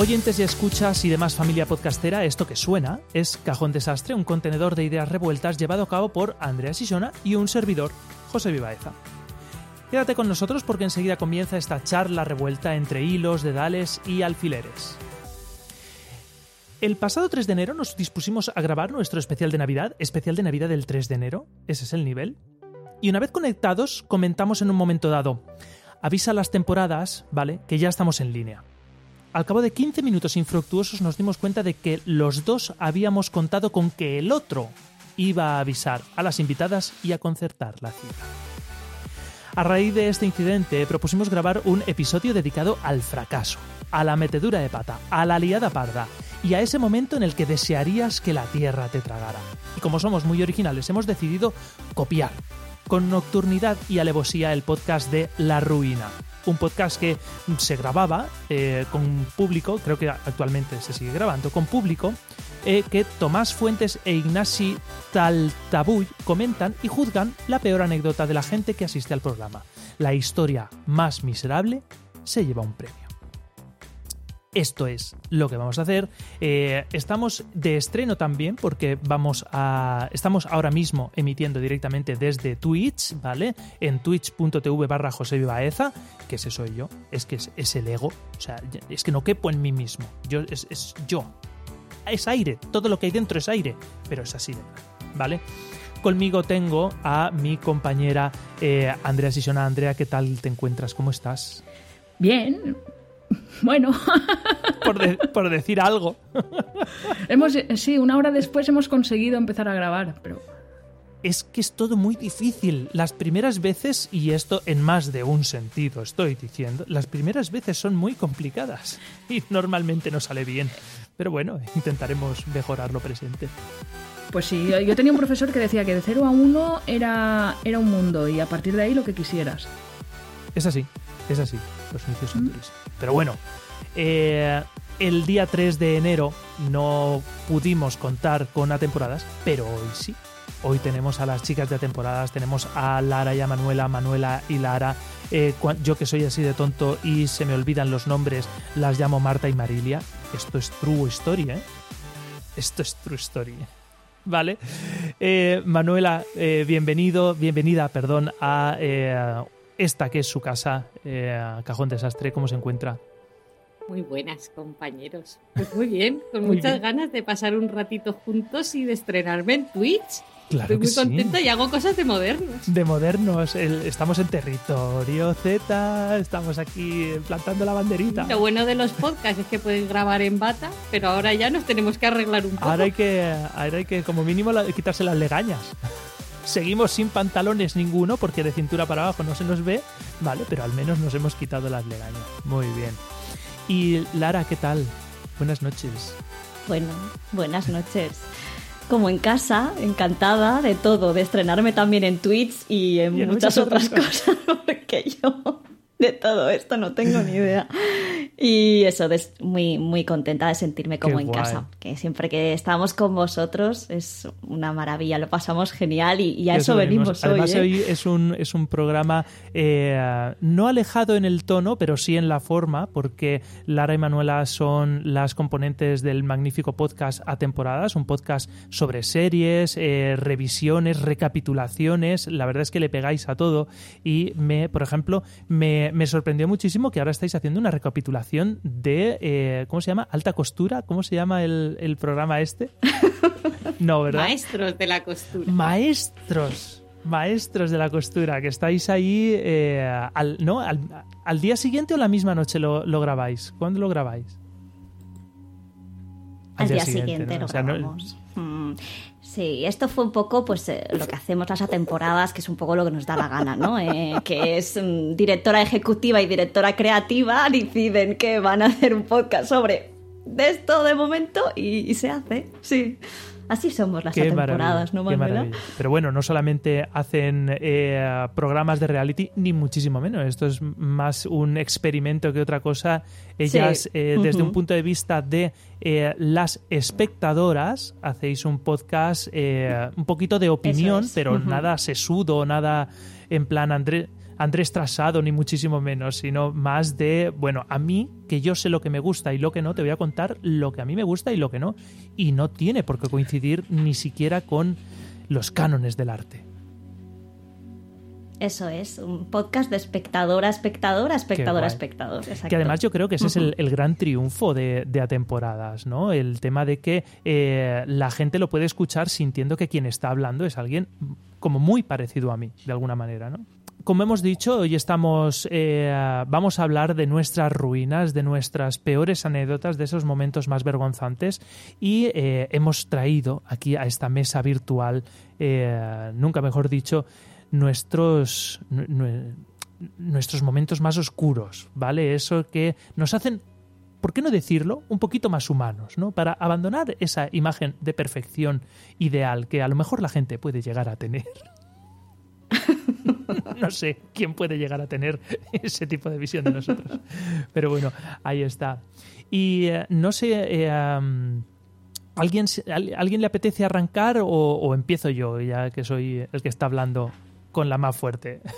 Oyentes y escuchas y demás familia podcastera, esto que suena es Cajón Desastre, un contenedor de ideas revueltas llevado a cabo por Andrea Sisona y un servidor, José Vivaeza. Quédate con nosotros porque enseguida comienza esta charla revuelta entre hilos, dedales y alfileres. El pasado 3 de enero nos dispusimos a grabar nuestro especial de Navidad, especial de Navidad del 3 de enero, ese es el nivel. Y una vez conectados, comentamos en un momento dado, avisa las temporadas, ¿vale? Que ya estamos en línea. Al cabo de 15 minutos infructuosos nos dimos cuenta de que los dos habíamos contado con que el otro iba a avisar a las invitadas y a concertar la cita. A raíz de este incidente propusimos grabar un episodio dedicado al fracaso, a la metedura de pata, a la liada parda y a ese momento en el que desearías que la tierra te tragara. Y como somos muy originales, hemos decidido copiar con nocturnidad y alevosía el podcast de La Ruina. Un podcast que se grababa eh, con público, creo que actualmente se sigue grabando, con público, eh, que Tomás Fuentes e Ignasi Taltabuy comentan y juzgan la peor anécdota de la gente que asiste al programa. La historia más miserable se lleva un premio. Esto es lo que vamos a hacer. Eh, estamos de estreno también porque vamos a. Estamos ahora mismo emitiendo directamente desde Twitch, ¿vale? En twitch.tv barra José Vivaeza, que ese soy yo. Es que es, el ego. O sea, es que no quepo en mí mismo. Yo, es, es yo. Es aire. Todo lo que hay dentro es aire. Pero es así ¿vale? Conmigo tengo a mi compañera eh, Andrea Sisona. Andrea, ¿qué tal te encuentras? ¿Cómo estás? Bien, bueno. por, de, por, decir algo. hemos, sí, una hora después hemos conseguido empezar a grabar, pero... Es que es todo muy difícil. Las primeras veces, y esto en más de un sentido estoy diciendo, las primeras veces son muy complicadas y normalmente no sale bien. Pero bueno, intentaremos mejorar lo presente. Pues sí, yo tenía un profesor que decía que de 0 a 1 era, era un mundo y a partir de ahí lo que quisieras. Es así, es así. Los inicios son durísimos. Pero bueno, eh, el día 3 de enero no pudimos contar con a temporadas, pero hoy sí. Hoy tenemos a las chicas de temporadas, tenemos a Lara y a Manuela, Manuela y Lara. Eh, yo que soy así de tonto y se me olvidan los nombres, las llamo Marta y Marilia. Esto es true story, ¿eh? Esto es true story. ¿Vale? Eh, Manuela, bienvenido, bienvenida, perdón, a esta que es su casa, Cajón Desastre. ¿Cómo se encuentra? Muy buenas, compañeros. Pues muy bien, con muy muchas bien. ganas de pasar un ratito juntos y de estrenarme en Twitch. Claro Estoy muy contenta sí. y hago cosas de modernos. De modernos, el, estamos en territorio Z, estamos aquí plantando la banderita. Lo bueno de los podcasts es que puedes grabar en bata, pero ahora ya nos tenemos que arreglar un poco. Ahora hay que, ahora hay que como mínimo, quitarse las legañas. Seguimos sin pantalones ninguno porque de cintura para abajo no se nos ve, vale, pero al menos nos hemos quitado las legañas. Muy bien. Y Lara, ¿qué tal? Buenas noches. Bueno, buenas noches. Como en casa, encantada de todo, de estrenarme también en Twitch y en, Y en muchas, muchas otras otras cosas, porque yo de todo esto no tengo ni idea. Y eso, muy, muy contenta de sentirme como Qué en guay. casa. Que siempre que estamos con vosotros es una maravilla, lo pasamos genial y, y a eso venimos hoy. Además, ¿eh? hoy es un, es un programa eh, no alejado en el tono, pero sí en la forma, porque Lara y Manuela son las componentes del magnífico podcast A Temporadas, un podcast sobre series, eh, revisiones, recapitulaciones. La verdad es que le pegáis a todo y me, por ejemplo, me, me sorprendió muchísimo que ahora estáis haciendo una recapitulación de, eh, ¿cómo se llama? Alta costura, ¿cómo se llama el, el programa este? No, ¿verdad? Maestros de la costura. Maestros, maestros de la costura, que estáis ahí, eh, al, ¿no? Al, al día siguiente o la misma noche lo, lo grabáis. ¿Cuándo lo grabáis? Al día siguiente lo O sea, no- grabamos. Mm, Sí, esto fue un poco pues eh, lo que hacemos las temporadas, que es un poco lo que nos da la gana, ¿no? Eh, que es mm, directora ejecutiva y directora creativa deciden que van a hacer un podcast sobre esto de momento y, y se hace, sí. Así somos las Qué temporadas, ¿no, qué Manuela? Pero bueno, no solamente hacen eh, programas de reality, ni muchísimo menos. Esto es más un experimento que otra cosa. Ellas, Sí. eh, desde un punto de vista de eh, las espectadoras, hacéis un podcast un poquito de opinión, es. pero nada sesudo, nada en plan André, Andrés Trasado, ni muchísimo menos, sino más de, bueno, a mí, que yo sé lo que me gusta y lo que no, te voy a contar lo que a mí me gusta y lo que no. Y no tiene por qué coincidir ni siquiera con los cánones del arte. Eso es, un podcast de espectadora, espectadora, espectadora, guay. espectador. exacto. Que además yo creo que ese es el, el gran triunfo de, de a temporadas, ¿no? El tema de que eh, la gente lo puede escuchar sintiendo que quien está hablando es alguien como muy parecido a mí, de alguna manera, ¿no? Como hemos dicho, hoy estamos, eh, vamos a hablar de nuestras ruinas, de nuestras peores anécdotas, de esos momentos más vergonzantes y eh, hemos traído aquí a esta mesa virtual, eh, nunca mejor dicho, nuestros, nu- nu- nuestros momentos más oscuros, ¿vale? Eso que nos hacen, ¿por qué no decirlo? Un poquito más humanos, ¿no? Para abandonar esa imagen de perfección ideal que a lo mejor la gente puede llegar a tener. no sé quién puede llegar a tener ese tipo de visión de nosotros. Pero bueno, ahí está. Y eh, no sé, eh, am, ¿alguien, al- ¿alguien le apetece arrancar o, o empiezo yo, ya que soy el que está hablando con la más fuerte?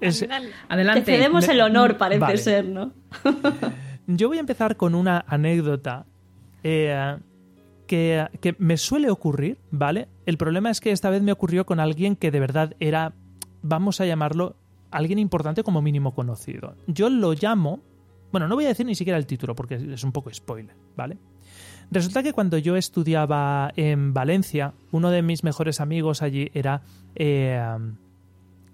Es- dale. Te Adelante. cedemos el honor, parece Vale. ser, ¿no? Yo voy a empezar con una anécdota eh, que, me suele ocurrir, ¿vale? El problema es que esta vez me ocurrió con alguien que de verdad era, vamos a llamarlo, alguien importante como mínimo conocido. Yo lo llamo, bueno, no voy a decir ni siquiera el título porque es un poco spoiler, ¿vale? Resulta que cuando yo estudiaba en Valencia, uno de mis mejores amigos allí era... eh,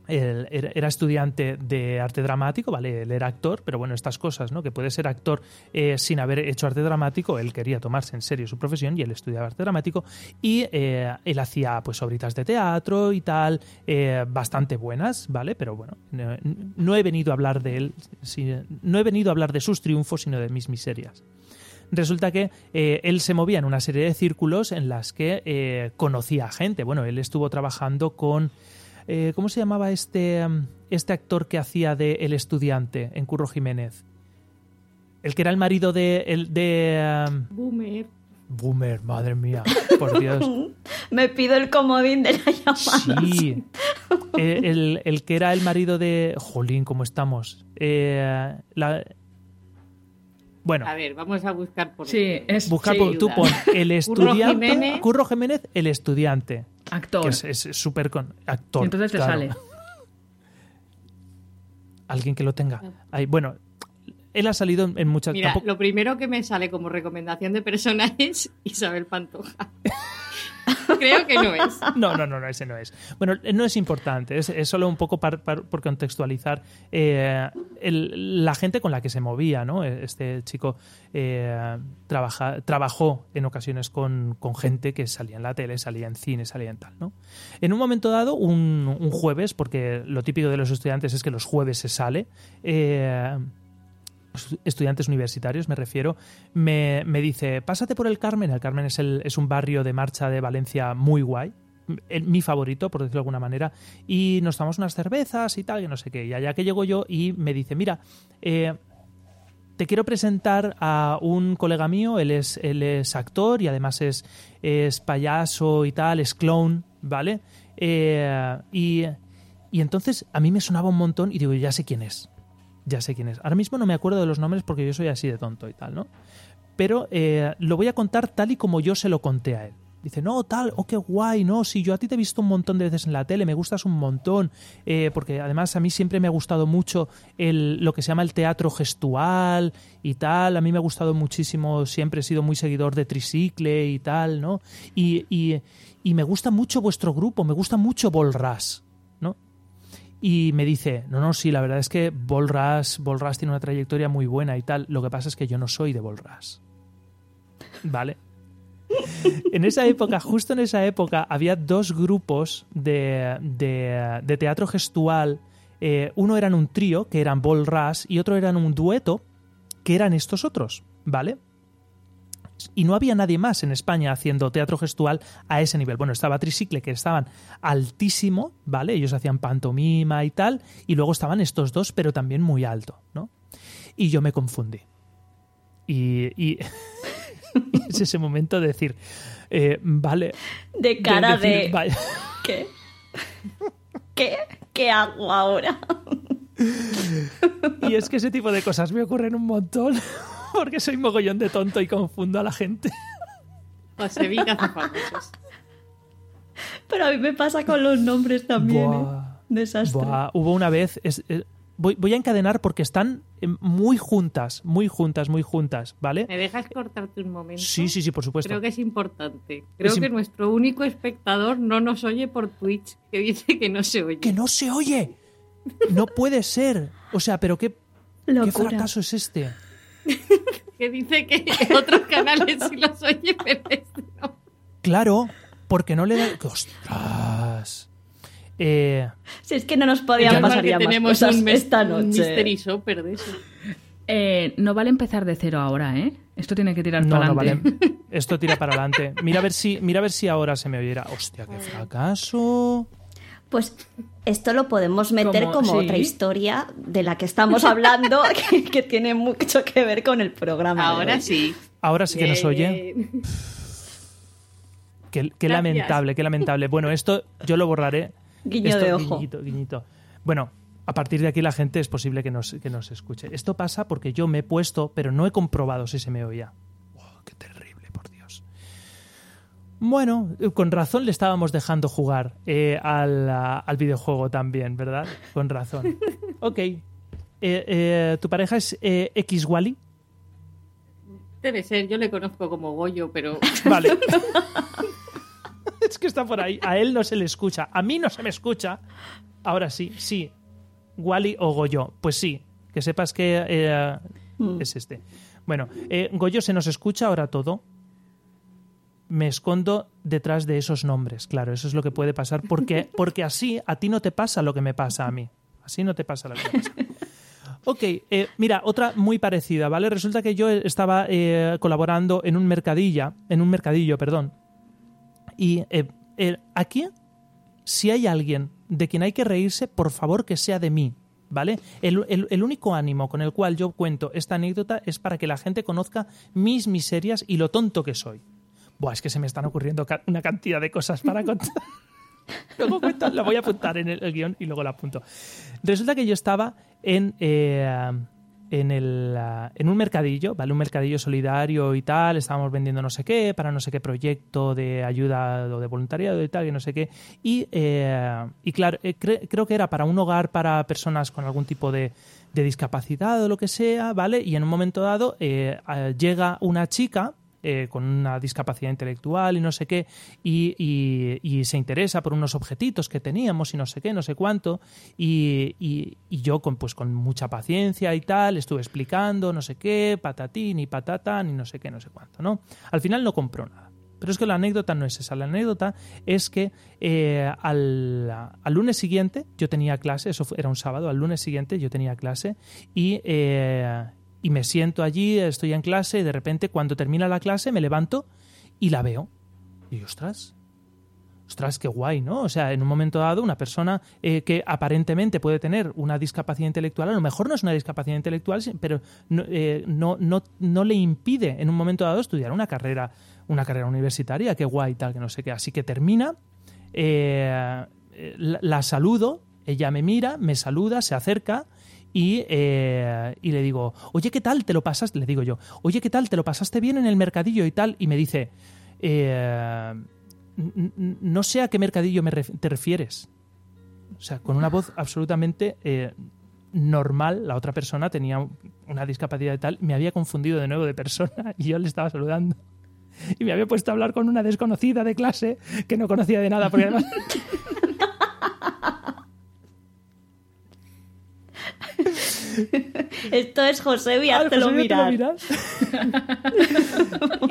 él era estudiante de arte dramático, ¿vale? Él era actor, pero bueno, estas cosas, ¿no? Que puede ser actor eh, sin haber hecho arte dramático, él quería tomarse en serio su profesión y él estudiaba arte dramático y eh, él hacía pues obritas de teatro y tal, eh, bastante buenas, ¿vale? Pero bueno, no, he venido a hablar de él, no he venido a hablar de sus triunfos, sino de mis miserias resulta que él se movía en una serie de círculos en las que conocía a gente. Bueno, él estuvo trabajando con... eh, ¿Cómo se llamaba este, mm, este actor que hacía de El Estudiante en Curro Jiménez? El que era el marido de... El, de um, Boomer. Boomer, madre mía, por Dios. Me pido el comodín de la llamada. Sí. El, el que era el marido de... Jolín, ¿cómo estamos? Eh, la- Bueno, A ver, vamos a buscar por. Sí, es Busca sí, por- tú pon el estudiante. Jiménez. Curro Jiménez, el estudiante. Actor. Que es- súper con actor. Y entonces te claro. sale. Alguien que lo tenga. Ahí, bueno, él ha salido en, en muchas. Mira, tampoco- lo primero que me sale como recomendación de persona es Isabel Pantoja. Creo que no es. No, no, no, no, ese no es. Bueno, no es importante, es, solo un poco par- par- por contextualizar eh, la gente con la que se movía, ¿no? Este chico eh, trabajó en ocasiones con, con gente que salía en la tele, salía en cine, salía en tal, ¿no? En un momento dado, un, un jueves, porque lo típico de los estudiantes es que los jueves se sale, eh, estudiantes universitarios, me refiero, me, me dice, pásate por el Carmen. El Carmen es, el, es un barrio de marcha de Valencia muy guay, mi favorito, por decirlo de alguna manera, y nos tomamos unas cervezas y tal, que no sé qué. Y allá que llego yo y me dice, mira, eh, te quiero presentar a un colega mío, él es, él es actor y además es, es payaso y tal, es clown, ¿vale? Eh, y, y entonces a mí me sonaba un montón y digo, ya sé quién es. Ya sé quién es. Ahora mismo no me acuerdo de los nombres porque yo soy así de tonto y tal, ¿no? Pero eh, lo voy a contar tal y como yo se lo conté a él. Dice, no, tal, oh, qué guay, no, si yo a ti te he visto un montón de veces en la tele, me gustas un montón, eh, porque además a mí siempre me ha gustado mucho el, lo que se llama el teatro gestual y tal, a mí me ha gustado muchísimo, siempre he sido muy seguidor de Tricicle y tal, ¿no? Y, y, y me gusta mucho vuestro grupo, me gusta mucho Bolras. Y me dice, no, no, sí, la verdad es que Bolras, Bolras tiene una trayectoria muy buena y tal. Lo que pasa es que yo no soy de Bolras. ¿Vale? en esa época, justo en esa época, había dos grupos de, de- teatro gestual. Eh, uno eran un trío, que eran Ball Rush, y otro eran un dueto, que eran estos otros, ¿vale? Y no había nadie más en España haciendo teatro gestual a ese nivel. Bueno, estaba Tricicle, que estaban altísimo, ¿vale? Ellos hacían pantomima y tal, y luego estaban estos dos, pero también muy alto, ¿no? Y yo me confundí. Y, y es ese momento de decir, eh, vale. De cara decir, de... vaya. ¿Qué? ¿Qué? ¿Qué hago ahora? Y es que ese tipo de cosas me ocurren un montón, porque soy mogollón de tonto y confundo a la gente. José hace famosos. Pero a mí me pasa con los nombres también, Buah. ¿eh? Desastre. Buah, hubo una vez. es- voy, voy a encadenar porque están eh, muy juntas, muy juntas, muy juntas, ¿vale? ¿Me dejas cortarte un momento? Sí, sí, sí, por supuesto. Creo que es importante. Creo Es im- que nuestro único espectador no nos oye por Twitch, que dice que no se oye. ¡Que no se oye! No puede ser. O sea, pero qué, qué fracaso es este. Que dice que otros canales sí los oye, pero este no. Claro, porque no le da. ¡Ostras! Eh, Si es que no nos podían pasar que ya más tenemos cosas un, mes- esta un noche. mystery shopper de eso. Eh, no vale empezar de cero ahora, ¿eh? Esto tiene que tirar no, para no adelante. vale. Esto tira para adelante. Mira a ver si, mira a ver si ahora se me oyera. ¡Hostia, qué fracaso! Pues esto lo podemos meter Como- como sí. otra historia de la que estamos hablando que, que tiene mucho que ver con el programa. Ahora sí. Ahora sí que nos oye. Bien. Qué, lamentable, qué lamentable. Bueno, esto yo lo borraré. Guiño Esto- de ojo. Guiñito, guiñito. Bueno, a partir de aquí la gente es posible que nos, que nos escuche. Esto pasa porque yo me he puesto, pero no he comprobado si se me oía. Qué terrible. Bueno, eh, con razón le estábamos dejando jugar eh, al, al videojuego también, ¿verdad? Con razón. Ok. Eh, eh, ¿Tu pareja es eh, X Wally? Debe ser, yo le conozco como Goyo, pero Vale. es que está por ahí. A él no se le escucha. A mí no se me escucha. Ahora sí, sí. Wally o Goyo. Pues sí. Que sepas que eh, es este. Bueno, eh, Goyo se nos escucha ahora todo. Me escondo detrás de esos nombres. Claro, eso es lo que puede pasar. Porque, porque así a ti no te pasa lo que me pasa a mí. Así no te pasa lo que me pasa. Ok, eh, mira, otra muy parecida, ¿vale? Resulta que yo estaba eh, colaborando en un mercadilla, en un mercadillo, perdón. Y eh, aquí, si hay alguien de quien hay que reírse, por favor que sea de mí, ¿vale? El, el- el único ánimo con el cual yo cuento esta anécdota es para que la gente conozca mis miserias y lo tonto que soy. Buah, es que se me están ocurriendo ca- una cantidad de cosas para contar. luego cuento, lo voy a apuntar en el, el guion y luego lo apunto. Resulta que yo estaba en, eh, en, el, ah, en un mercadillo, ¿vale? Un mercadillo solidario y tal. Estábamos vendiendo no sé qué para no sé qué proyecto de ayuda o de voluntariado y tal, y no sé qué. Y, eh, y claro, eh, cre- creo que era para un hogar para personas con algún tipo de, de discapacidad o lo que sea, ¿vale? Y en un momento dado ah, llega una chica eh, con una discapacidad intelectual y no sé qué, y, y- se interesa por unos objetitos que teníamos y no sé qué, no sé cuánto, y, y- yo con, pues, con mucha paciencia y tal, estuve explicando no sé qué, patatín y patatán y no sé qué, no sé cuánto, ¿no? Al final no compró nada. Pero es que la anécdota no es esa. La anécdota es que eh, al, al lunes siguiente yo tenía clase, eso era un sábado, al lunes siguiente yo tenía clase y, eh, y me siento allí, estoy en clase y de repente cuando termina la clase me levanto y la veo. Y ostras, ostras, qué guay, ¿no? O sea, en un momento dado una persona eh, que aparentemente puede tener una discapacidad intelectual, a lo mejor no es una discapacidad intelectual, pero no, eh, no, no, no le impide en un momento dado estudiar una carrera, una carrera universitaria, qué guay, tal, que no sé qué. Así que termina, eh, la saludo, ella me mira, me saluda, se acerca y, eh, y le digo, oye, ¿qué tal? ¿Te lo pasaste? Le digo yo, oye, ¿qué tal? ¿Te lo pasaste bien en el mercadillo y tal? Y me dice, eh, no sé a qué mercadillo me ref- te refieres. O sea, con una voz absolutamente eh, normal, la otra persona tenía una discapacidad y tal, me había confundido de nuevo de persona y yo le estaba saludando. Y me había puesto a hablar con una desconocida de clase que no conocía de nada, porque además Esto es José y Ah, háztelo José, mirar. mirar.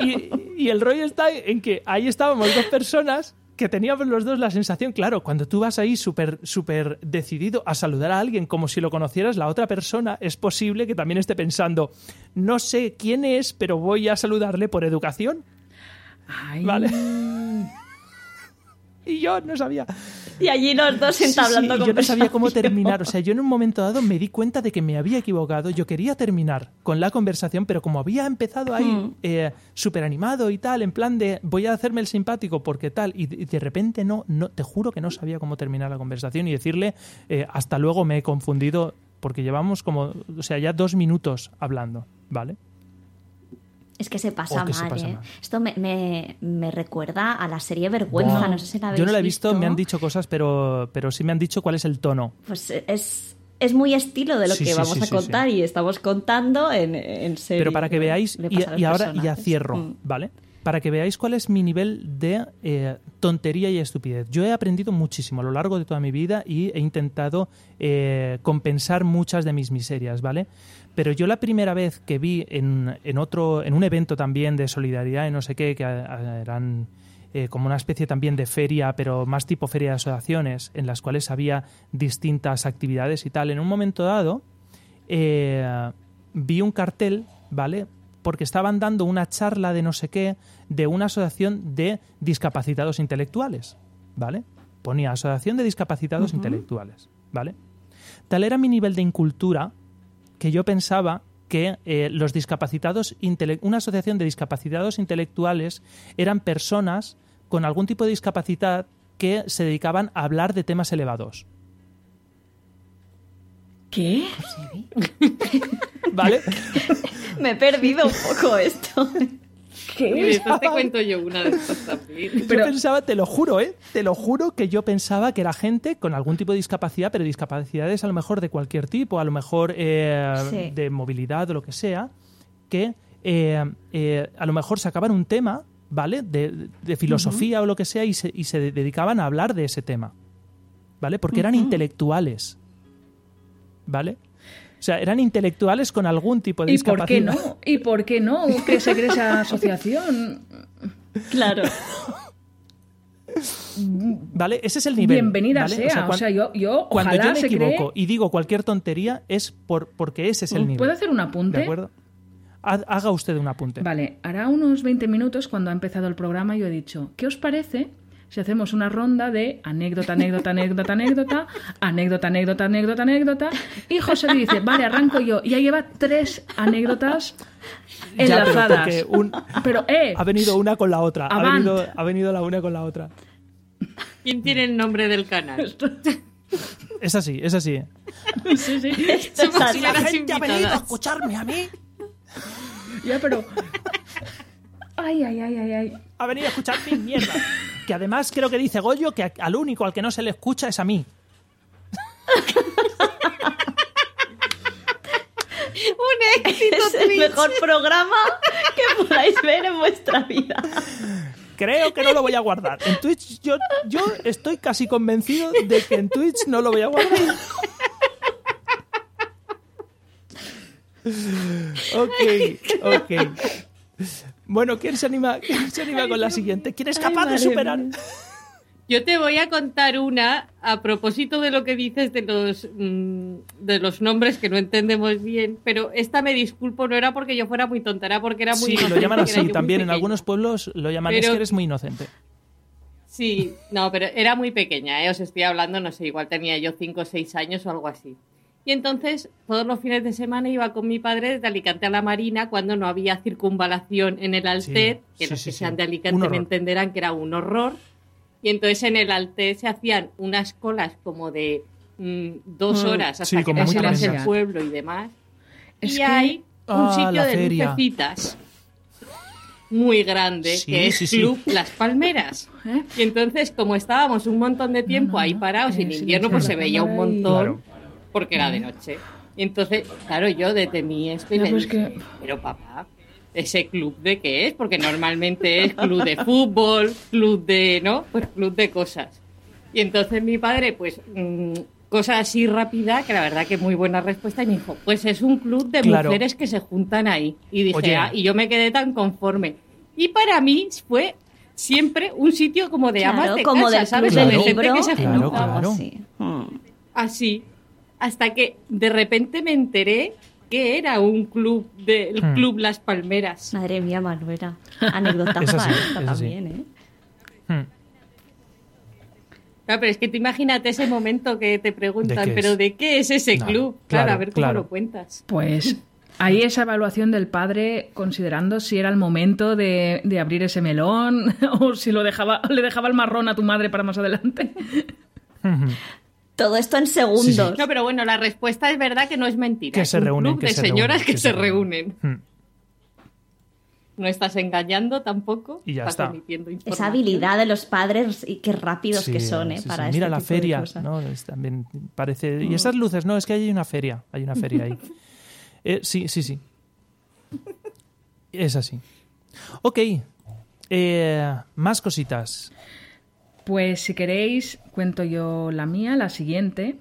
y, y el rollo está en que ahí estábamos dos personas que teníamos los dos la sensación, claro, cuando tú vas ahí súper súper decidido a saludar a alguien como si lo conocieras, la otra persona es posible que también esté pensando, no sé quién es, pero voy a saludarle por educación. Ay, Vale. Y yo no sabía. Y allí los dos Sí, sí, entablando y yo no sabía cómo terminar. O sea, yo en un momento dado me di cuenta de que me había equivocado. Yo quería terminar con la conversación, pero como había empezado ahí Hmm. eh, súper animado y tal, en plan de voy a hacerme el simpático porque tal, y de, y de repente no, no, te juro que no sabía cómo terminar la conversación y decirle eh, hasta luego me he confundido porque llevamos como, o sea, ya dos minutos hablando, ¿vale? Es que se pasa Oh, que se mal, pasa ¿eh? mal. Esto me, me- me recuerda a la serie Vergüenza, no sé si la habéis Yo no la he visto, me han dicho cosas, pero, pero sí me han dicho cuál es el tono. Pues es, es muy estilo de lo Sí, que sí, vamos sí, a contar y estamos contando en, en serie. Pero para que veáis, y, ahora ya cierro, Mm. ¿vale? Para que veáis cuál es mi nivel de eh, tontería y estupidez. Yo he aprendido muchísimo a lo largo de toda mi vida y he intentado eh, compensar muchas de mis miserias, ¿vale? Pero yo la primera vez que vi en, en otro, en un evento también de solidaridad y no sé qué, que a- a- eran eh, como una especie también de feria, pero más tipo feria de asociaciones, en las cuales había distintas actividades y tal. En un momento dado, eh, vi un cartel, ¿vale? Porque estaban dando una charla de no sé qué de una asociación de discapacitados intelectuales, ¿vale? Ponía Asociación de Discapacitados Intelectuales, ¿vale? Tal era mi nivel de incultura que yo pensaba que eh, los discapacitados, intele- una asociación de discapacitados intelectuales eran personas con algún tipo de discapacidad que se dedicaban a hablar de temas elevados. ¿Qué? ¿Vale? Me he perdido un poco esto. Y después te cuento yo una de estas también. Pero- yo pensaba, te lo juro, ¿eh? Te lo juro que yo pensaba que era gente con algún tipo de discapacidad, pero discapacidades a lo mejor de cualquier tipo, a lo mejor eh, Sí. de movilidad o lo que sea, que eh, eh, a lo mejor sacaban un tema, ¿vale? De, de filosofía o lo que sea y se, y se dedicaban a hablar de ese tema, ¿vale? Porque eran intelectuales, ¿vale? O sea, eran intelectuales con algún tipo de ¿Y por qué discapacidad. no? ¿Y por qué no? Que se cree esa asociación. Claro. ¿Vale? Ese es el nivel. Bienvenida ¿vale? sea. O cuan- sea, yo, yo Cuando ojalá yo me se equivoco cree... y digo cualquier tontería es por, porque ese es el nivel. ¿Puedo hacer un apunte? ¿De acuerdo? Ha- Haga usted un apunte. Vale, hará unos 20 minutos cuando ha empezado el programa yo he dicho, ¿qué os parece si hacemos una ronda de anécdota, anécdota, anécdota, anécdota, anécdota, anécdota, anécdota, anécdota? Y José dice, vale, arranco yo. Y ya lleva tres anécdotas Ya, pero enlazadas. porque un- Pero, eh, ha venido una con la otra. Ha venido, ha venido la una con la otra. ¿Quién tiene el nombre del canal? Es así, es así. sí, sí. Esto es Somos así. señoras invitadas. escucharme a mí. Ya, pero... Ay, ay, ay, ay, ay. Ha venido a escuchar mi mierda. Que además creo que dice Goyo que al único al que no se le escucha es a mí. Un éxito Es el Twitch. mejor programa que podáis ver en vuestra vida. Creo que no lo voy a guardar. En Twitch yo, yo estoy casi convencido de que en Twitch no lo voy a guardar. Ok, ok. Bueno, ¿quién se anima, quién se anima con la siguiente? ¿Quién es Ay, capaz de superar? mía. Yo te voy a contar una a propósito de lo que dices de los mm, de los nombres que no entendemos bien, pero esta me disculpo, no era porque yo fuera muy tonta, era porque era muy Sí, lo inocente, llaman era yo así también. En algunos pueblos lo llaman es Pero- que eres muy inocente. Sí, no, pero era muy pequeña, ¿eh? os estoy hablando, no sé, igual tenía yo 5 o 6 años o algo así. Y entonces, todos los fines de semana iba con mi padre desde Alicante a la Marina cuando no había circunvalación en el Altet, Sí, que sí, los sí, que sí. sean de Alicante me entenderán que era un horror. Y entonces en el Altet se hacían unas colas como de mm, dos Mm, horas hasta sí, que pasabas el pueblo y demás. Es y que- hay un Ah, sitio de feria. lucecitas muy grande Sí, que es sí, sí. Club Las Palmeras. ¿Eh? Y entonces, como estábamos un montón de tiempo No, no, ahí no. parados, Eh, en invierno sí, pues se veía un y- montón, Claro. Porque era de noche. Y entonces, claro, yo detemí esto y Ya, le pues dije, que- pero papá, ¿ese club de qué es? Porque normalmente es club de fútbol, club de, ¿no? Pues club de cosas. Y entonces mi padre, pues, mm, cosa así rápida, que la verdad que muy buena respuesta, y me dijo, pues es un club de Claro. mujeres que se juntan ahí. Y dije, Oye. "Ah", y yo me quedé tan conforme. Y para mí fue siempre un sitio como de amas Claro, de como casa, ¿sabes? De gente libro. que se Claro, juntaba claro. así. Así. Hasta que de repente me enteré que era un club del Hmm. Club Las Palmeras. Madre mía, Manuela. Anécdota así. también, ¿eh? Hmm. Claro, pero es que te imagínate ese momento que te preguntan, ¿De qué pero es? ¿de qué es ese No, club? Claro, claro, a ver cómo claro. lo cuentas. Pues ahí esa evaluación del padre considerando si era el momento de, de abrir ese melón o si lo dejaba, le dejaba el marrón a tu madre para más adelante. Todo esto en segundos. No, pero bueno, la respuesta es verdad que no es mentira. Que se un reúnen, club que de se señoras reúnen, que, que se se reúnen. Hmm. No estás engañando tampoco. Y ya estás está. Esa habilidad de los padres y qué rápidos Sí, que son, ¿eh? sí, para sí. este Mira la tipo feria. ¿no? Es también parece. Y esas luces, no, es que hay una feria, hay una feria ahí. Eh, sí, sí, sí. Es así. Ok. Eh, más cositas. Pues si queréis, cuento yo la mía, la siguiente.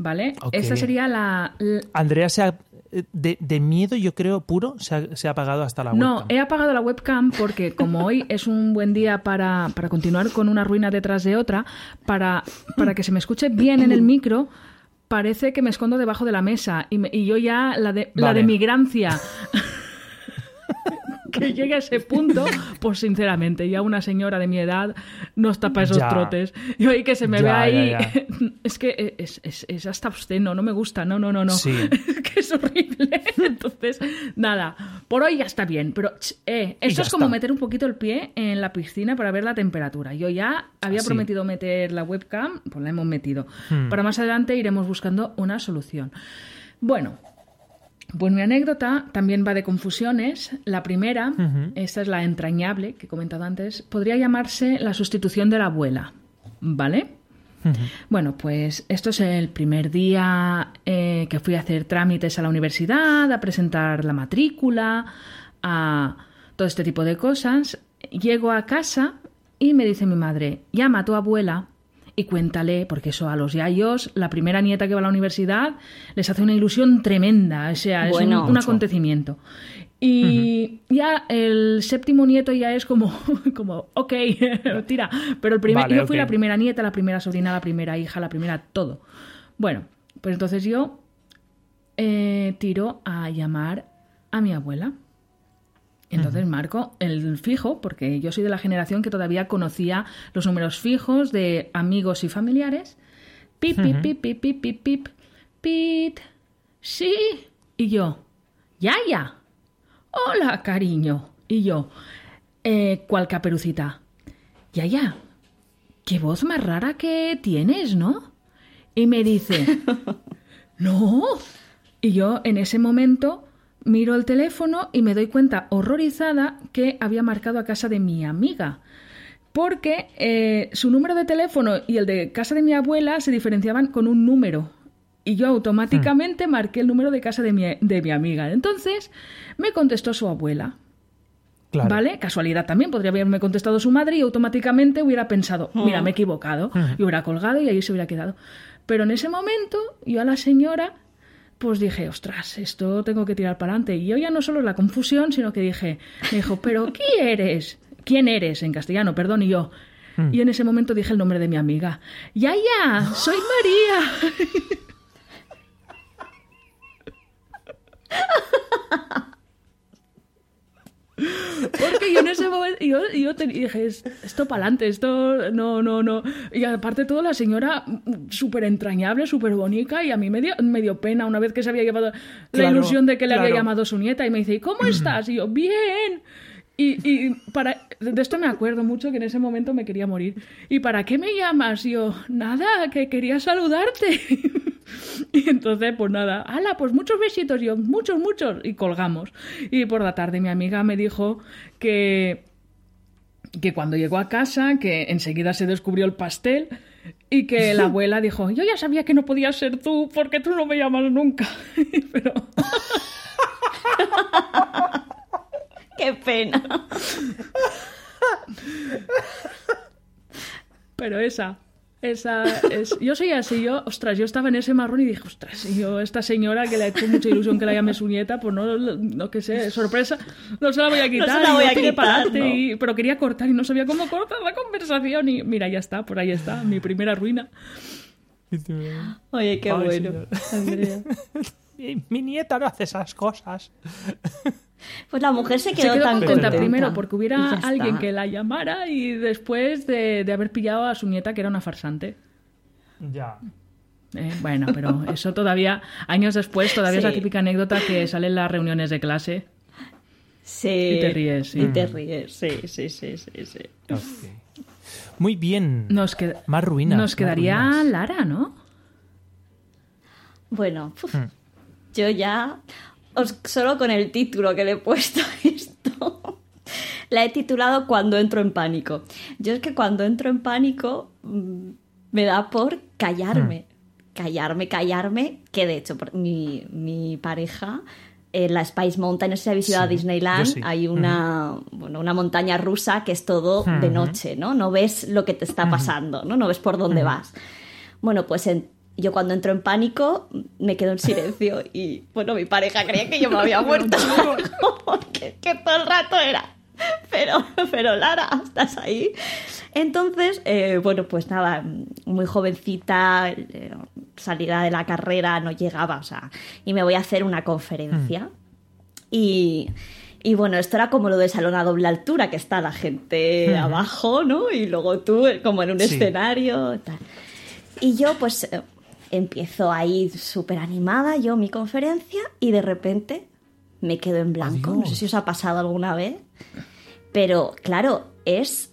¿Vale? Ok. Esta sería la, la- Andrea se ha, eh, de, de miedo, yo creo, puro, se ha, se ha apagado hasta la No, webcam. he apagado la webcam porque como hoy es un buen día para, para continuar con una ruina detrás de otra, para, para que se me escuche bien en el micro, parece que me escondo debajo de la mesa y, me- y yo ya la de, la Vale. de migrancia. que llegue a ese punto, pues sinceramente, ya una señora de mi edad no está para esos Ya. trotes. Yo ahí que se me Ya, ve ahí, ya, es que es, es- es hasta obsceno, no me gusta, no, no, no, no. Sí. que es horrible. Entonces, nada, por hoy ya está bien, pero eh, Y esto ya es como está. meter un poquito el pie en la piscina para ver la temperatura. Yo ya había Sí. prometido meter la webcam, pues la hemos metido. Hmm. Para más adelante iremos buscando una solución. Bueno, pues mi anécdota también va de confusiones. La primera, esta es la entrañable que he comentado antes, podría llamarse la sustitución de la abuela. ¿Vale? Bueno, pues esto es el primer día eh, que fui a hacer trámites a la universidad, a presentar la matrícula, a todo este tipo de cosas. Llego a casa y me dice mi madre, llama a tu abuela y cuéntale, porque eso a los yayos, la primera nieta que va a la universidad, les hace una ilusión tremenda, o sea, es un- acontecimiento. Y ya el séptimo nieto ya es como, como ok, tira. Pero el primer, Vale, yo fui la primera nieta, la primera sobrina, la primera hija, la primera todo. Bueno, pues entonces yo eh, tiro a llamar a mi abuela. Entonces marco el fijo, porque yo soy de la generación que todavía conocía los números fijos de amigos y familiares. Pip, pip, pip, pip, pip, pip, pip, pip. Sí. Y yo, ya, ya. Hola, cariño. Y yo, eh, ¿cuál caperucita? Ya, ya. Qué voz más rara que tienes, ¿no? Y me dice, no. Y yo en ese momento miro el teléfono y me doy cuenta horrorizada que había marcado a casa de mi amiga. Porque eh, su número de teléfono y el de casa de mi abuela se diferenciaban con un número. Y yo automáticamente marqué el número de casa de mi, de mi amiga. Entonces me contestó su abuela. Claro. ¿Vale? Casualidad también. Podría haberme contestado su madre y automáticamente hubiera pensado, mira, me he equivocado. Y hubiera colgado y ahí se hubiera quedado. Pero en ese momento, yo a la señora, pues dije, ostras, esto tengo que tirar para adelante. Y yo ya no solo la confusión, sino que dije, me dijo, ¿pero quién eres? ¿Quién eres? En castellano, perdón, y yo. Y en ese momento dije el nombre de mi amiga. Ya, ya, soy María. Porque yo en ese momento, yo, yo te dije, "Es- esto para adelante, esto no, no, no. Y aparte todo, la señora súper entrañable, súper bonita, y a mí me dio, me dio pena una vez que se había llevado la ilusión de que le había llamado su nieta, y me dice, ¿y cómo estás? Y yo, bien. Y, y para, de esto me acuerdo mucho que en ese momento me quería morir. ¿Y para qué me llamas? Y yo, nada, que quería saludarte. Y entonces, pues nada, ala, pues muchos besitos, Y yo, muchos, muchos, y colgamos. Y por la tarde mi amiga me dijo que, que cuando llegó a casa, que enseguida se descubrió el pastel y que la abuela dijo, yo ya sabía que no podías ser tú porque tú no me llamas nunca. Pero Qué pena. Pero esa, Esa es, yo soy así, yo, ostras, yo estaba en ese marrón y dije, ostras, y yo, esta señora que le ha hecho mucha ilusión que la llame su nieta, pues no, no que sé, sorpresa, no se la voy a quitar, la y voy yo a quitar, ¿no? y- pero quería cortar y no sabía cómo cortar la conversación y mira, ya está, por ahí está, mi primera ruina. Oye, qué Ay, bueno, señor. Andrea. Mi, mi nieta no hace esas cosas. Pues la mujer se Se quedó, quedó tan contenta contenta. primero porque hubiera ya alguien que la llamara y después de, de haber pillado a su nieta que era una farsante. Ya. Eh, bueno, pero eso todavía, años después, todavía es la Sí. típica anécdota que sale en las reuniones de clase. Sí. Y te ríes, sí. Y te ríes, sí, sí, sí, sí. sí. Ok. Muy bien. Nos, queda- Más ruinas. nos quedaría ruinas. Lara, ¿no? Bueno, puf, Hmm. yo ya, os- solo con el título que le he puesto a esto, la he titulado Cuando entro en pánico. Yo es que cuando entro en pánico mm, me da por callarme, callarme, callarme, que de hecho por- mi, mi pareja... En la Spice Mountain, no sé si habéis ido a Disneyland, sí. hay una, bueno, una montaña rusa que es todo de noche, ¿no? No ves lo que te está pasando, ¿no? No ves por dónde vas. Bueno, pues en- yo cuando entro en pánico me quedo en silencio y, bueno, mi pareja creía que yo me había muerto. que, que todo el rato era. Pero, pero Lara, ¿estás ahí? Entonces, eh, bueno, pues nada, muy jovencita, eh, salida de la carrera, no llegaba, o sea, y me voy a hacer una conferencia. Y, y bueno, esto era como lo de salón a doble altura, que está la gente abajo, ¿no? Y luego tú, eh, como en un Sí. escenario, tal. Y yo, pues, empiezo ahí súper animada, yo mi conferencia, y de repente me quedo en blanco. No sé si os ha pasado alguna vez, pero claro, es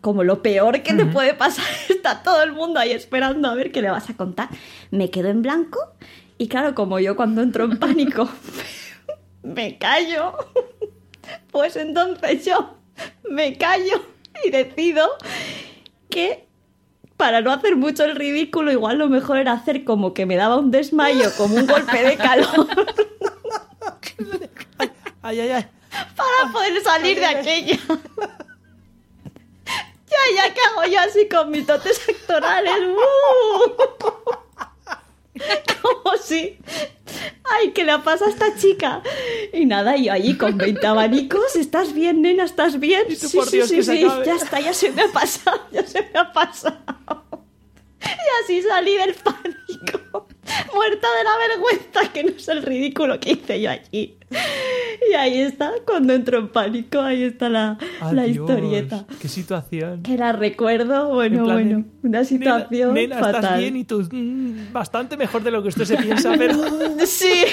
como lo peor que te puede pasar. Está todo el mundo ahí esperando a ver qué le vas a contar. Me quedo en blanco, y claro, como yo cuando entro en pánico me callo, pues entonces yo me callo y decido que para no hacer mucho el ridículo, igual lo mejor era hacer como que me daba un desmayo, como un golpe de calor, Ay, ay, ay. para poder salir de aquella. Ya, ya que hago yo así con mis dotes actorales. ¡uh! Como si. Ay, ¿qué le pasa a esta chica? Y nada, yo allí con 20 abanicos. ¿Estás bien, nena? ¿Estás bien? Tú, sí, por sí, Dios, sí, que se sí. acabe. Ya está, ya se me ha pasado. Ya se me ha pasado. Y así salí del pánico. Muerta de la vergüenza, que no es el ridículo que hice yo allí. Y ahí está, cuando entro en pánico, ahí está la, la historieta. Qué situación. Que la recuerdo, bueno, de, bueno, una situación Nena, nena, fatal. estás bien y tú mm, bastante mejor de lo que usted se piensa, pero Sí,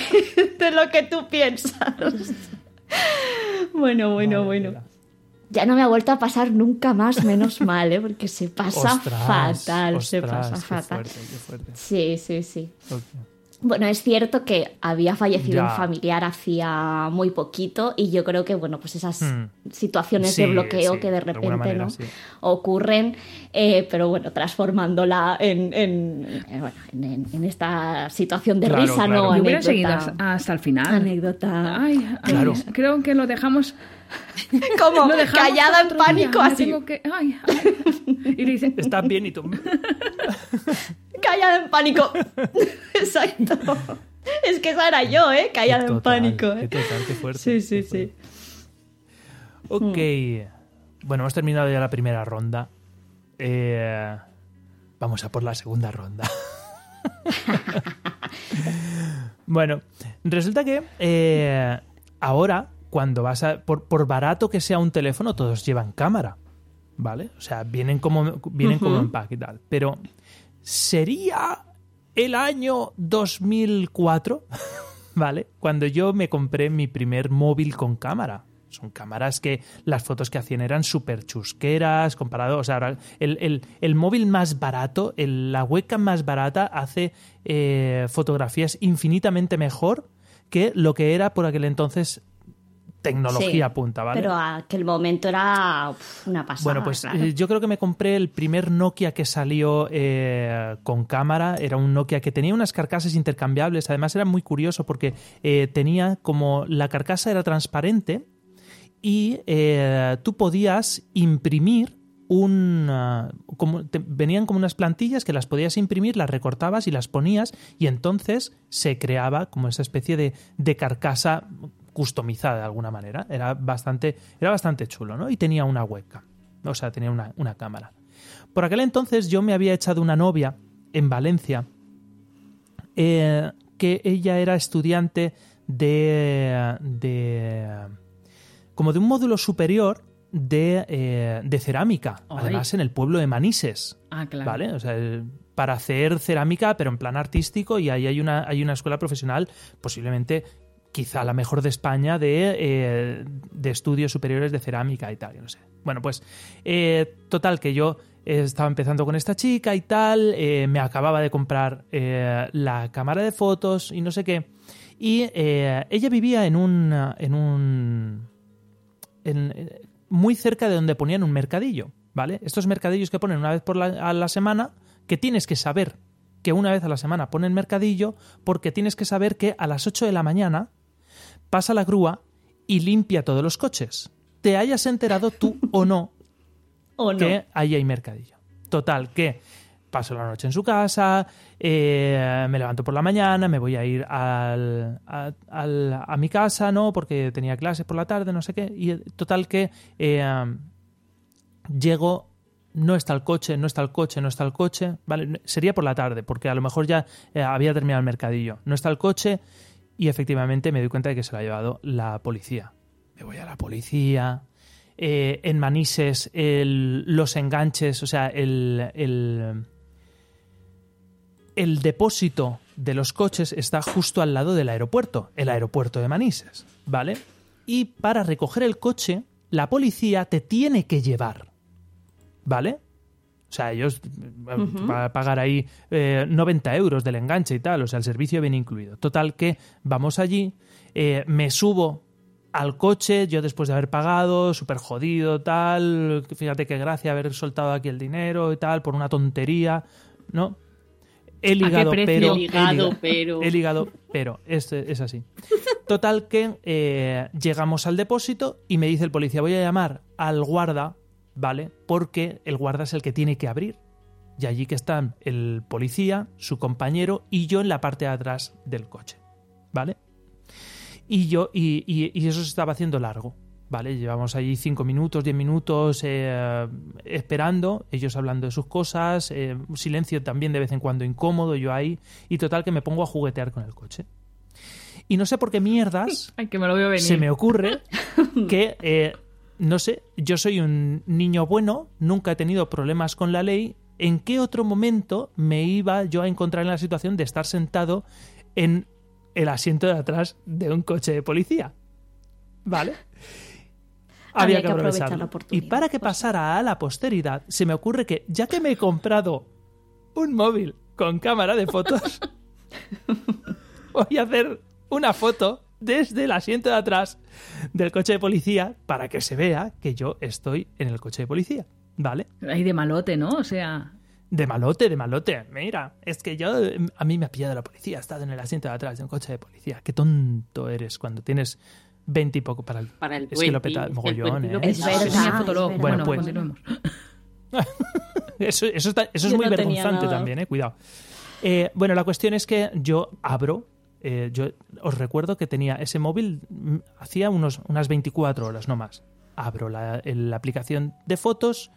de lo que tú piensas. Bueno, bueno, Madre bueno. Ya no me ha vuelto a pasar nunca más, menos mal, ¿eh? Porque se pasa Ostras, fatal, se pasa qué fatal. fuerte, qué fuerte. Sí, sí, sí. Bueno, es cierto que había fallecido Ya. un familiar hacía muy poquito y yo creo que, bueno, pues esas Hmm. situaciones Sí, de bloqueo sí, que de repente manera, ¿no? sí. ocurren, eh, pero bueno, transformándola en, en, eh, bueno, en, en- en esta situación de Claro, risa, claro. ¿no? Yo Anécdota- seguido hasta, hasta el final. Anécdota. Ay, ay, Claro. creo que lo dejamos. Como callada en pánico, así. tengo que- ay, ay. Y le dice, Estás bien y tú. Callada en pánico. Exacto. Es que esa era yo, ¿eh? Callada en pánico, Qué ¿eh? total, qué fuerte. Sí, sí, sí. Ok. Bueno, hemos terminado ya la primera ronda. Eh, vamos a por la segunda ronda. bueno, resulta que eh, ahora, cuando vas a. Por, por barato que sea un teléfono, todos llevan cámara. ¿Vale? O sea, vienen como, vienen como en pack y tal. Pero, ¿sería el año 2004? ¿Vale? Cuando yo me compré mi primer móvil con cámara. Son cámaras que las fotos que hacían eran súper chusqueras, comparado, o sea, ahora el, el- el móvil más barato, el- la webcam más barata hace eh, fotografías infinitamente mejor que lo que era por aquel entonces tecnología Sí, punta, ¿vale? Pero aquel momento era uf, una pasada. Bueno, pues claro. eh, yo creo que me compré el primer Nokia que salió eh, con cámara. Era un Nokia que tenía unas carcasas intercambiables. Además era muy curioso porque eh, tenía como la carcasa era transparente y eh, tú podías imprimir un... ah, como, te- venían como unas plantillas que las podías imprimir, las recortabas y las ponías y entonces se creaba como esa especie de, de carcasa customizada de alguna manera. Era bastante, era bastante chulo, ¿no? Y tenía una webcam, o sea, tenía una, una cámara. Por aquel entonces yo me había echado una novia en Valencia eh, que ella era estudiante de, de como de un módulo superior de, eh, de cerámica, Ay. además en el pueblo de Manises. Ah, claro. ¿Vale? O sea, el- para hacer cerámica, pero en plan artístico, y ahí hay una, hay una escuela profesional, posiblemente quizá la mejor de España, de, eh, de estudios superiores de cerámica y tal, yo no sé. Bueno, pues eh, total, que yo eh, estaba empezando con esta chica y tal, me acababa de comprar la cámara de fotos y no sé qué, y ella vivía en un... En un en- muy cerca de donde ponían un mercadillo, ¿vale? Estos mercadillos que ponen una vez a la semana, que tienes que saber que una vez a la semana ponen mercadillo, porque tienes que saber que a las 8 de la mañana pasa la grúa y limpia todos los coches. Te hayas enterado tú o no ¿O no? que ahí hay mercadillo. Total, que paso la noche en su casa, eh, me levanto por la mañana, me voy a ir al- a, al- a mi casa, ¿no? Porque tenía clases por la tarde, no sé qué. Y total que eh, llego, no está el coche, no está el coche, no está el coche. Vale, sería por la tarde, porque a lo mejor ya eh, había terminado el mercadillo. No está el coche y efectivamente me doy cuenta de que se lo ha llevado la policía. Me voy a la policía, eh, en Manises los enganches, o sea, el, el, el depósito de los coches está justo al lado del aeropuerto, el aeropuerto de Manises, ¿vale? Y para recoger el coche, la policía te tiene que llevar, ¿vale? O sea, ellos van a pagar ahí eh, 90 euros del enganche y tal, o sea, el servicio viene incluido. Total que vamos allí, eh, me subo al coche, yo después de haber pagado, súper jodido, tal, fíjate qué gracia haber soltado aquí el dinero y tal, por una tontería, ¿no? He ligado, precio? pero... He ligado, liga- pero- He ligado, pero... Es, es así. Total que eh, llegamos al depósito y me dice el policía, voy a llamar al guarda, ¿vale? Porque el guarda es el que tiene que abrir. Y allí que están el policía, su compañero y yo en la parte de atrás del coche, ¿vale? Y yo, y, y- y eso se estaba haciendo largo, ¿vale? Llevamos allí cinco minutos, diez minutos eh, esperando, ellos hablando de sus cosas, eh, un silencio también de vez en cuando incómodo, yo ahí, y total que me pongo a juguetear con el coche. Y no sé por qué mierdas Ay, que me lo veo venir. se me ocurre que, eh, no sé, yo soy un niño bueno, nunca he tenido problemas con la ley. ¿En qué otro momento me iba yo a encontrar en la situación de estar sentado en el asiento de atrás de un coche de policía? ¿Vale? Había que aprovechar la oportunidad, Y para que pasara a la posteridad, se me ocurre que, ya que me he comprado un móvil con cámara de fotos, voy a hacer una foto desde el asiento de atrás del coche de policía para que se vea que yo estoy en el coche de policía. ¿Vale? Ahí de malote, ¿no? O sea, De malote, de malote. Mira, es que yo, a mí me ha pillado la policía, he estado en el asiento de atrás de un coche de policía. Qué tonto eres cuando tienes 20 y poco para el... Para el es que lo peta mogollón, ¿eh? Es verdad. Bueno, Bueno, pues- continuemos. Eso, eso, está- eso es muy no vergonzante también, eh. Cuidado. Eh, bueno, la cuestión es que yo abro. Eh, yo os recuerdo que tenía ese móvil mm, hacía unos, unas 24 horas, no más. Abro la, la aplicación de fotos,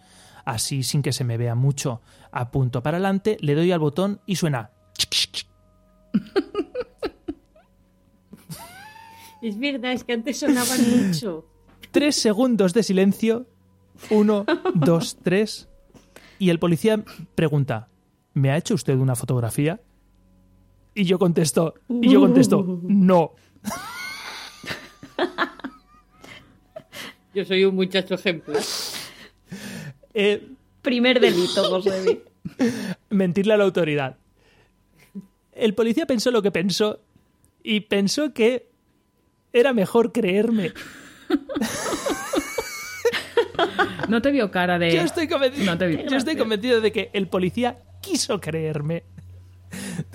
así sin que se me vea mucho, apunto para adelante, le doy al botón y suena. Es verdad, es que antes sonaban mucho. Tres segundos de silencio. Uno, dos, tres. Y el policía pregunta: ¿Me ha hecho usted una fotografía? Y yo contesto, y yo contesto, no. Yo soy un muchacho ejemplar. Eh, Primer delito, José. mentirle a la autoridad. El policía pensó lo que pensó y pensó que era mejor creerme. No te vio cara de. Yo estoy convencido, No te vi. yo estoy convencido de que el policía quiso creerme.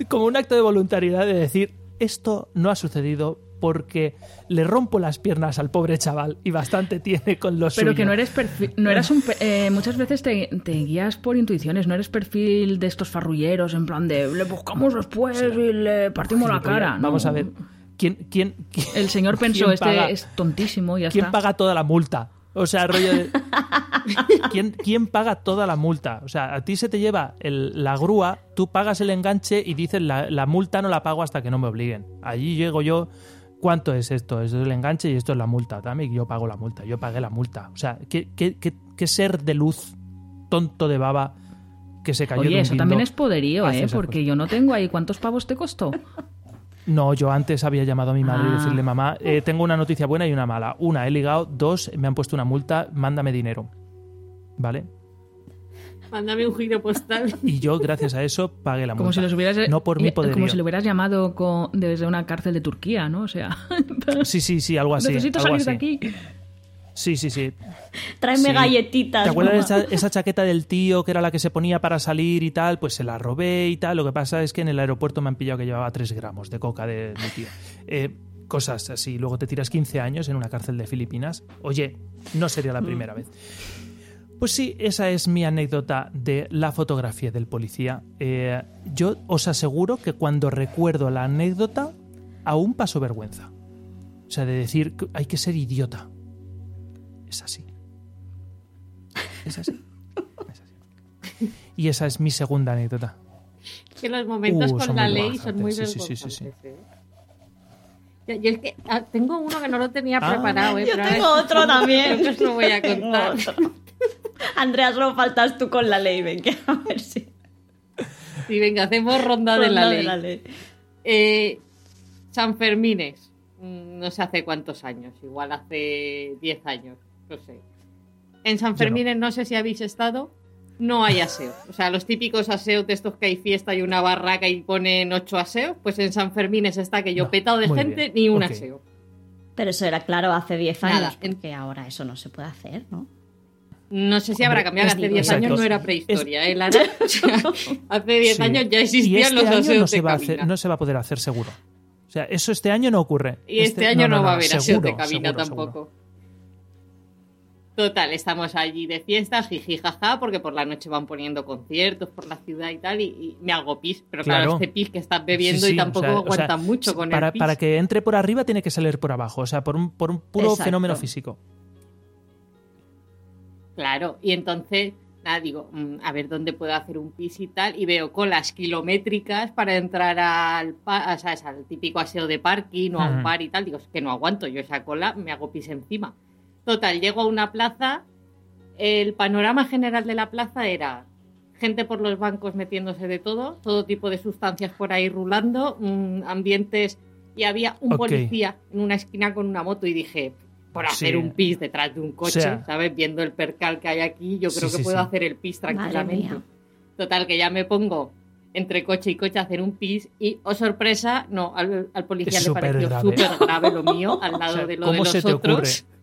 Como un acto de voluntariedad de decir, esto no ha sucedido porque le rompo las piernas al pobre chaval y bastante tiene con los Pero que no eres perfil, no eras un eh, muchas veces te, te guías por intuiciones, no eres perfil de estos farrulleros en plan de le buscamos después y le partimos la cara. No. Vamos a ver. ¿Quién, quién, quién- El señor pensó, este es tontísimo y ya ¿Quién está. paga toda la multa? O sea, rollo de... ¿Quién, quién paga toda la multa? O sea, a ti se te lleva el- la grúa, tú pagas el enganche y dices la, la multa no la pago hasta que no me obliguen. Allí llego yo, ¿cuánto es esto? Esto es el enganche y esto es la multa. Dame que yo pago la multa, yo pagué la multa. O sea, ¿qué, qué, qué- qué ser de luz tonto de baba que se cayó de Oye, eso también es poderío, ¿eh? Porque yo no tengo ahí. ¿Cuántos pavos te costó? No, yo antes había llamado a mi madre y Ah. decirle, mamá, eh, tengo una noticia buena y una mala. Una, he ligado. Dos, me han puesto una multa, mándame dinero. ¿Vale? Mándame un giro postal. Y yo, gracias a eso, pagué la multa. Como si hubieras, No por mi eh, poderío. como si le hubieras llamado desde una cárcel de Turquía, ¿no? O sea, Sí, sí, sí, algo así. necesito algo salir de aquí. Sí, sí, sí. Tráeme Sí. galletitas. ¿Te acuerdas de esa, esa chaqueta del tío que era la que se ponía para salir y tal? Pues se la robé y tal. Lo que pasa es que en el aeropuerto me han pillado que llevaba 3 gramos de coca de mi tío. Eh, cosas así. Luego te tiras 15 años en una cárcel de Filipinas. Oye, no sería la primera vez. Pues sí, esa es mi anécdota de la fotografía del policía. Eh, yo os aseguro que cuando recuerdo la anécdota, aún paso vergüenza. O sea, de decir, hay que ser idiota. Es así. Es así. Es así. Y esa es mi segunda anécdota. Que los momentos Uh, con la ley son muy sí, sí, sí, sí, vergonzosos. sí. ¿eh? Yo es que ah, tengo uno que no lo tenía Ah, preparado, ¿eh? yo pero tengo otro también. Que os lo voy a contar. Andrea, solo faltas tú con la ley, venga, a ver si. Sí, venga, hacemos ronda de la Ronda ley. Eh, San Fermines, mm, no sé hace cuántos años, igual hace 10 años, no sé. En San no. Fermines no. sé si habéis estado, no hay aseo. O sea, los típicos aseos de estos que hay fiesta y una barraca y ponen ocho aseos, pues en San Fermines está que yo No, petado de gente bien, ni un aseo. Pero eso era claro hace 10 años, Nada, en- porque ahora eso no se puede hacer, ¿no? No sé si habrá cambiado, es- hace 10 exacto. años no era prehistoria, ¿eh, Lara? O sea, hace 10 Sí. años ya Y existían este los año aseos no se, de va a cabina. hacer- no se va a poder hacer seguro. O sea, eso este año no ocurre. Y este, año no, va a haber aseos de cabina seguro, tampoco. seguro. Total, estamos allí de fiesta, jiji, jaja, porque por la noche van poniendo conciertos por la ciudad y tal, y, y me hago pis. Pero claro, Claro. este pis que estás bebiendo Sí, sí, y tampoco o sea, o aguantan sea, mucho con para, el pis. para que entre por arriba tiene que salir por abajo, o sea, por un, por un puro Exacto. fenómeno físico. Claro, y entonces, nada, digo, mm, a ver dónde puedo hacer un pis y tal, y veo colas kilométricas para entrar al, o sea, al típico aseo de parking o a un bar y tal. Digo, es que no aguanto, yo esa cola me hago pis encima. Total, llego a una plaza, el panorama general de la plaza era gente por los bancos metiéndose de todo, todo tipo de sustancias por ahí rulando, mm, ambientes, y había un policía en una esquina con una moto y dije, por hacer Sí. un pis detrás de un coche, O sea- ¿sabes? Viendo el percal que hay aquí, yo creo Sí, que sí, puedo sí. hacer el pis tranquilamente. Total, que ya me pongo entre coche y coche a hacer un pis y, oh sorpresa, no, al, al policía Es le pareció súper grave lo mío al lado O sea, de lo ¿cómo de los se te otros. ocurre?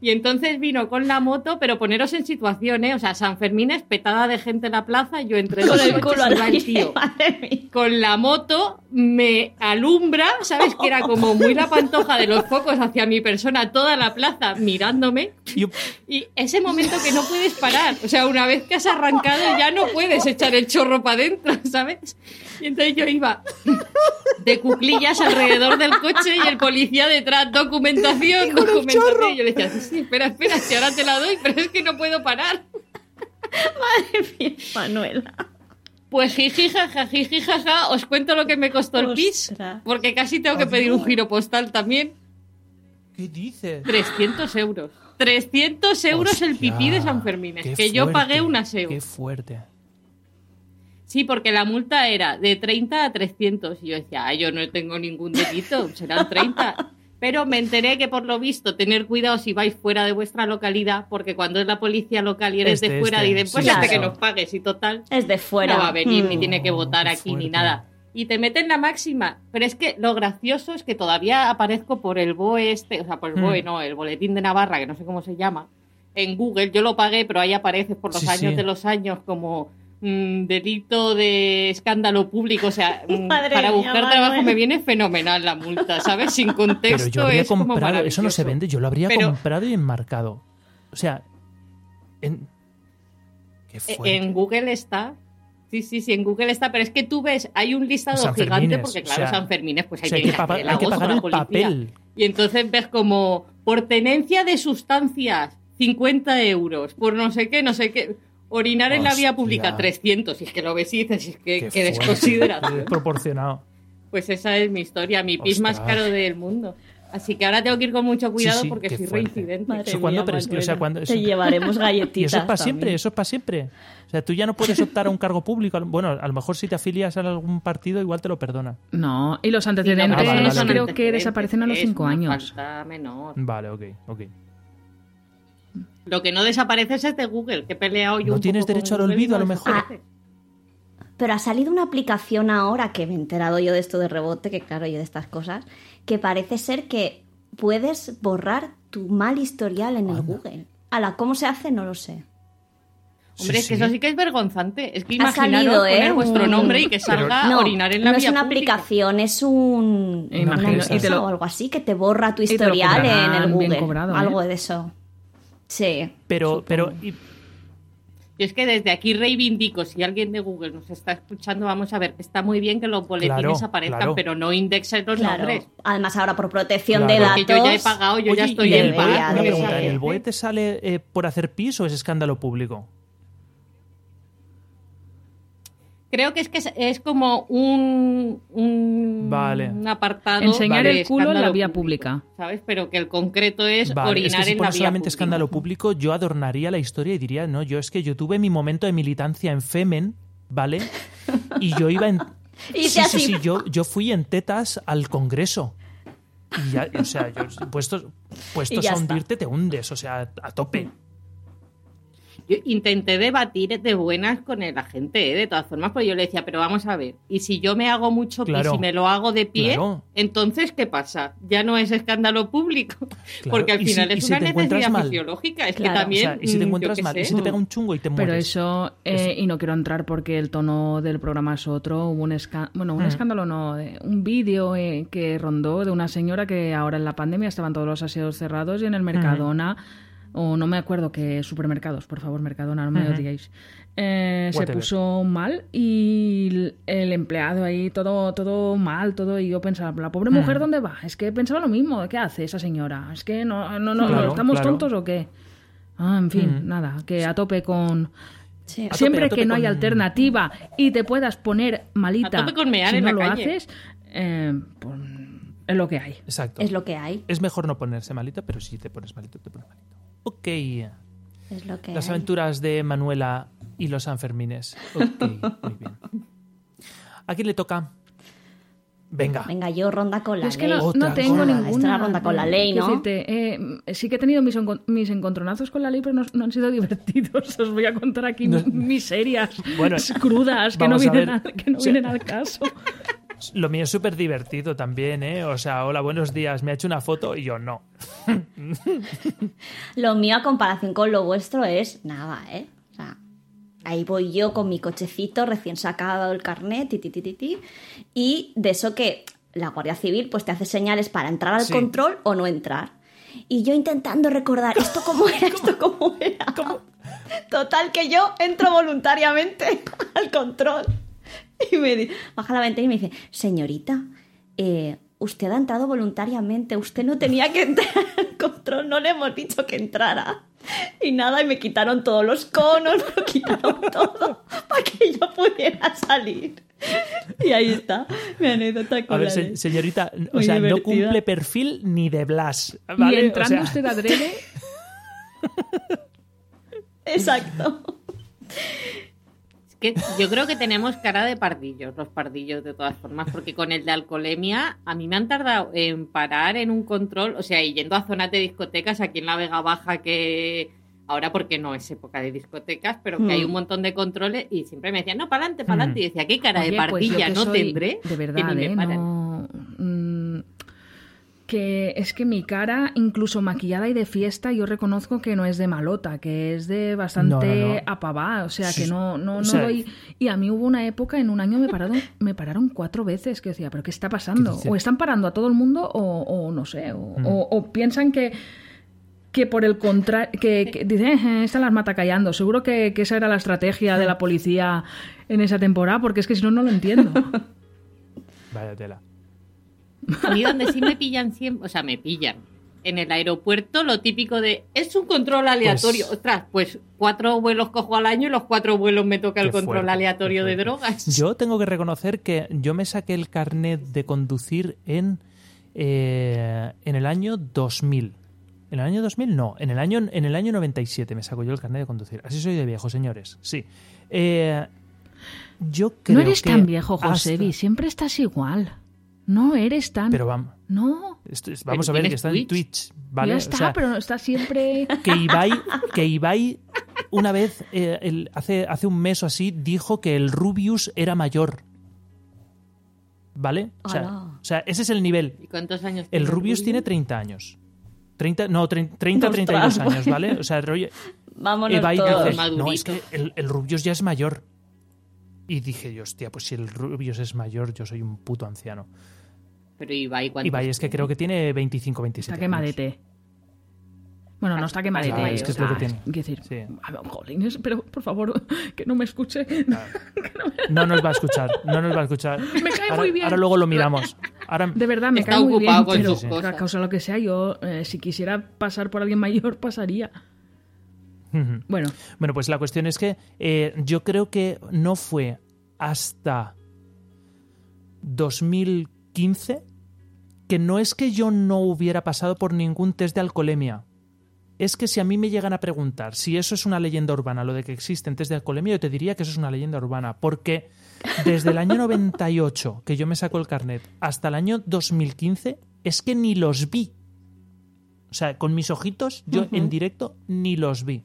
Y entonces vino con la moto, pero poneros en situación, ¿eh? O sea, San Fermín es petada de gente en la plaza, yo entre Con dos el culo al tío madre mía. con la moto me alumbra, ¿sabes? Que era como muy la pantoja de los focos hacia mi persona, toda la plaza mirándome. Y- Y ese momento que no puedes parar, o sea, una vez que has arrancado ya no puedes echar el chorro para adentro, ¿sabes? Y entonces yo iba de cuclillas alrededor del coche y el policía detrás, documentación, documentación. Y yo le decía, sí, sí, espera, espera, si ahora te la doy, pero es que no puedo parar. Madre mía, Manuela. Pues jiji, jaja, jiji, jaja, os cuento lo que me costó el pis, porque casi tengo que pedir un giro postal también. ¿Qué dices? 300 euros. 300 euros el pipí de San Fermín. Que yo pagué un aseo. Qué fuerte. Sí, porque la multa era de 30 a 300. Y yo decía, "Ay, yo no tengo ningún delito, serán 30. Pero me enteré que por lo visto tener cuidado si vais fuera de vuestra localidad, porque cuando es la policía local y eres Este, de fuera, este, dicen, pues sí, este claro. que nos pagues y total. Es de fuera. No va a venir, ni Mm. tiene que votar aquí, ni nada. Y te meten la máxima. Pero es que lo gracioso es que todavía aparezco por el BOE este, o sea, por el Hmm. BOE, no, el Boletín de Navarra, que no sé cómo se llama, en Google. Yo lo pagué, pero ahí aparece por los Sí, años sí. de los años como mm, delito de escándalo público, o sea, mm, para mía, buscar Manuel. trabajo me viene fenomenal la multa, ¿sabes? Sin Pero contexto yo habría es como comprado, eso no se vende, yo lo habría Pero- comprado y enmarcado. O sea, en... Qué fuerte. En Google está. Sí, sí, sí, en Google está, pero es que tú ves, hay un listado San gigante Fermines, porque o claro, sea, San pues o hay sea, hay que que pagar- hacer hay que pagar la el policía. papel. Y entonces ves como, por tenencia de sustancias, 50 euros, por no sé qué, no sé qué. Orinar en la vía pública, 300. Y es que lo ves y dices, es que, Qué desconsideración. desproporcionado. Pues esa es mi historia, mi pis más caro del mundo. Así que ahora tengo que ir con mucho cuidado Sí, sí, porque soy fuerte. reincidente. Madre Eso cuando, mía, pero es que, o sea, cuando- Te llevaremos Y galletitas. eso es para siempre, eso es para siempre. O sea, tú ya no puedes optar a un cargo público. Bueno, a lo mejor si te afilias a algún partido, igual te lo perdonan. No, y los Sí, no, antecedentes eso no son creo que desaparecen a los es 5 una años. falta menor. Vale, ok, ok. Lo que no desaparece es de Google, que he peleado yo No un tienes poco derecho al olvido, a lo mejor. desaparece. Pero ha salido una aplicación ahora que me he enterado yo de esto de rebote, que claro, yo de estas cosas, que parece ser que puedes borrar tu mal historial en el Google. A la cómo se hace no lo sé. Hombre, Sí, es que sí. eso sí que es vergonzante. Es que imaginaros salido, poner ¿eh? vuestro Un- nombre y que salga no, orinar en la no es vía una pública. aplicación, es un una imagino, empresa y te lo- o algo así que te borra tu historial en el Google. cobrado, ¿eh? Algo de eso. Sí. Pero, pero, y- Yo es que desde aquí reivindico, si alguien de Google nos está escuchando, vamos a ver, está muy bien que los boletines Claro, aparezcan, claro. pero no indexen los Claro. nombres. Además ahora por protección Claro. de Porque datos. yo ya he pagado, yo ya estoy en el debería, BOE- paz. una debería. pregunta, ¿en el BOE te sale eh, por hacer pis o es escándalo público? Creo que es que es, es como un, un, Vale. un apartado. Enseñar de el culo en la vía público, pública. ¿Sabes? Pero que el concreto es Vale, es orinar que si en la vía solamente pública. escándalo público, yo adornaría la historia y diría, no, yo es que yo tuve mi momento de militancia en Femen, ¿vale? Y yo iba en... Y sí, sí, sí, yo, yo fui en tetas al Congreso. Y ya, o sea, yo, puestos, puestos ya a está. hundirte te hundes, o sea, a tope. Yo intenté debatir de buenas con el agente, ¿eh? de todas formas, porque yo le decía, pero vamos a ver, y si yo me hago mucho pis Claro. y me lo hago de pie, Claro. entonces ¿qué pasa? Ya no es escándalo público, porque al si- final es si una encuentras necesidad mal. fisiológica, es Claro. que O también... sea, y si te mm, encuentras mal, sé. y si te pega un chungo y te Pero mueres. eso, eh, y no quiero entrar porque el tono del programa es otro, hubo un, esca- bueno, un Mm. escándalo, no, de- un vídeo eh, que rondó de una señora que ahora en la pandemia estaban todos los aseos cerrados y en el Mercadona, o no me acuerdo qué supermercados, por favor, Mercadona, no me Ujú. odiéis. eh, se puso mal y el- empleado ahí todo todo mal todo y yo pensaba la pobre mujer dónde va es que pensaba lo mismo qué hace esa señora es que no no no Claro, estamos claro. tontos o qué ah en fin Ujú. nada que a tope con Sí. A tope, Siempre tope que no hay alternativa y te puedas poner malita A tope con mear si en no la lo calle. haces, eh, pues, es lo que hay. Exacto. Es lo que hay. Es mejor no ponerse malito, pero si te pones malito, te pones malito. Ok. Es lo que Las hay. aventuras de Manuela y los Sanfermines. Ok, muy bien. ¿A quién le toca? Venga. Venga, yo ronda con la es que ley. no, no tengo ninguna. Esta es la ronda con la ley, ¿no? decirte, eh, sí que he tenido mis, mis encontronazos con la ley, pero no, no han sido divertidos. Os voy a contar aquí No- miserias Bueno, crudas que no, a vienen, al, que no sea- vienen al caso. Lo mío es súper divertido también, ¿eh? O sea, hola, buenos días. Me ha hecho una foto y yo no. Lo mío a comparación con lo vuestro es nada, ¿eh? O sea, ahí voy yo con mi cochecito recién sacado el carnet, ti, ti, ti, ti, ti, y de eso que la Guardia Civil pues te hace señales para entrar al Sí. control o no entrar. Y yo intentando recordar esto cómo era, esto cómo era. Total que yo entro voluntariamente al control. Y me baja la ventana y me dice, señorita, eh, usted ha entrado voluntariamente, usted no tenía que entrar al control, no le hemos dicho que entrara. Y nada, y me quitaron todos los conos, me lo quitaron todo para que yo pudiera salir. Y ahí está, mi anécdota con A ver, se- señorita, o Muy sea, no cumple perfil ni de Blas. Y ¿vale? O entrando sea, usted adrede, Exacto. Que yo creo que tenemos cara de pardillos, los pardillos de todas formas, porque con el de alcoholemia a mí me han tardado en parar en un control, o sea, y yendo a zonas de discotecas aquí en la Vega Baja que ahora porque no es época de discotecas, pero que Mm. hay un montón de controles y siempre me decían, no, para adelante, para adelante, y decía, ¿qué cara Oye, de pues pardilla que no soy- tendré? De que verdad, me ¿eh? paran. No, que es que mi cara, incluso maquillada y de fiesta, yo reconozco que no es de malota, que es de bastante No, no, no. apavá, o sea, que no, no, no o sea- doy... Y a mí hubo una época, en un año me pararon, me pararon cuatro veces, que decía, ¿pero qué está pasando? O están parando a todo el mundo o, o no sé, o, Mm. o- o piensan que que por el contrario, que, que dicen, "Eh, esta las mata callando. Seguro que, que esa era la estrategia de la policía en esa temporada, porque es que si no, no lo entiendo. Vaya tela. A mí donde sí me pillan siempre, o sea, me pillan. En el aeropuerto lo típico de, es un control aleatorio. Pues- Ostras, pues cuatro vuelos cojo al año y los cuatro vuelos me toca el control fuerte, aleatorio de drogas. Yo tengo que reconocer que yo me saqué el carnet de conducir en, eh, en el año 2000. ¿En el año 2000? No, en el año, en el año 97 me saco yo el carnet de conducir. Así soy de viejo, señores. Sí. Eh, yo creo no eres que tan viejo, hasta- Josebi, siempre estás igual. No eres tan... Pero vamos, No, esto es- vamos a Pero ver que está en Twitch. Twitch, ¿vale? ya O está, sea, pero estás siempre... que Ibai, que Ibai una vez, eh, el- hace, hace un mes o así, dijo que el Rubius era mayor. ¿Vale? O sea, o sea, ese es el nivel. ¿Y cuántos años El tiene Rubius tiene 30 años. 30, no, 30, 32 Ostras, años, ¿vale? O sea, rollo, Vámonos Ibai todos. dice, no, es que el, el Rubius ya es mayor. Y dije hostia, pues si el Rubius es mayor, yo soy un puto anciano. Pero Ibai, ¿cuántos Ibai es que creo que tiene 25, 27 Está años. quemadete. Bueno, no está quemadete. Claro, es que es lo que tiene. Quiero decir, Sí. a ver, jolines, pero por favor, que no me escuche. No nos va a escuchar, no nos va a escuchar. Me cae ahora, muy bien. ahora luego lo miramos. Ahora, De verdad, me Está cae muy bien, pero sus cosas. a causa de lo que sea, yo, eh, si quisiera pasar por alguien mayor, pasaría. Bueno, Bueno, pues la cuestión es que eh, yo creo que no fue hasta 2015 que no es que yo no hubiera pasado por ningún test de alcoholemia. Es que si a mí me llegan a preguntar si eso es una leyenda urbana, lo de que existen test de alcoholemia, yo te diría que eso es una leyenda urbana. Porque desde el año 98 que yo me saco el carnet hasta el año 2015 es que ni los vi. O sea, con mis ojitos, yo en directo ni los vi.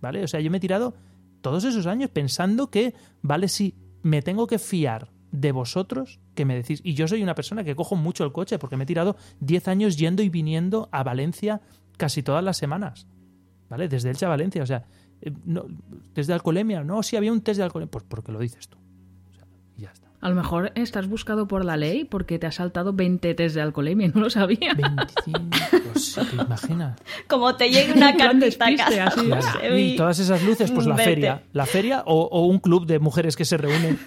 ¿Vale? O sea, yo me he tirado todos esos años pensando que, vale, sí, me tengo que fiar de vosotros que me decís. Y yo soy una persona que cojo mucho el coche porque me he tirado 10 años yendo y viniendo a Valencia casi todas las semanas. ¿Vale? Desde Elche a Valencia. O sea, eh, no, test de alcoholemia. No, si había un test de alcoholemia. Pues porque lo dices tú. O sea, y ya está. a lo mejor estás buscado por la ley porque te has saltado 20 test de alcoholemia, no lo sabía. 25, sí, ¿te imaginas? Como te llegue una cartita a despiste, casa, así. Claro. Josebi. Y todas esas luces, pues la feria. La feria o, o un club de mujeres que se reúnen.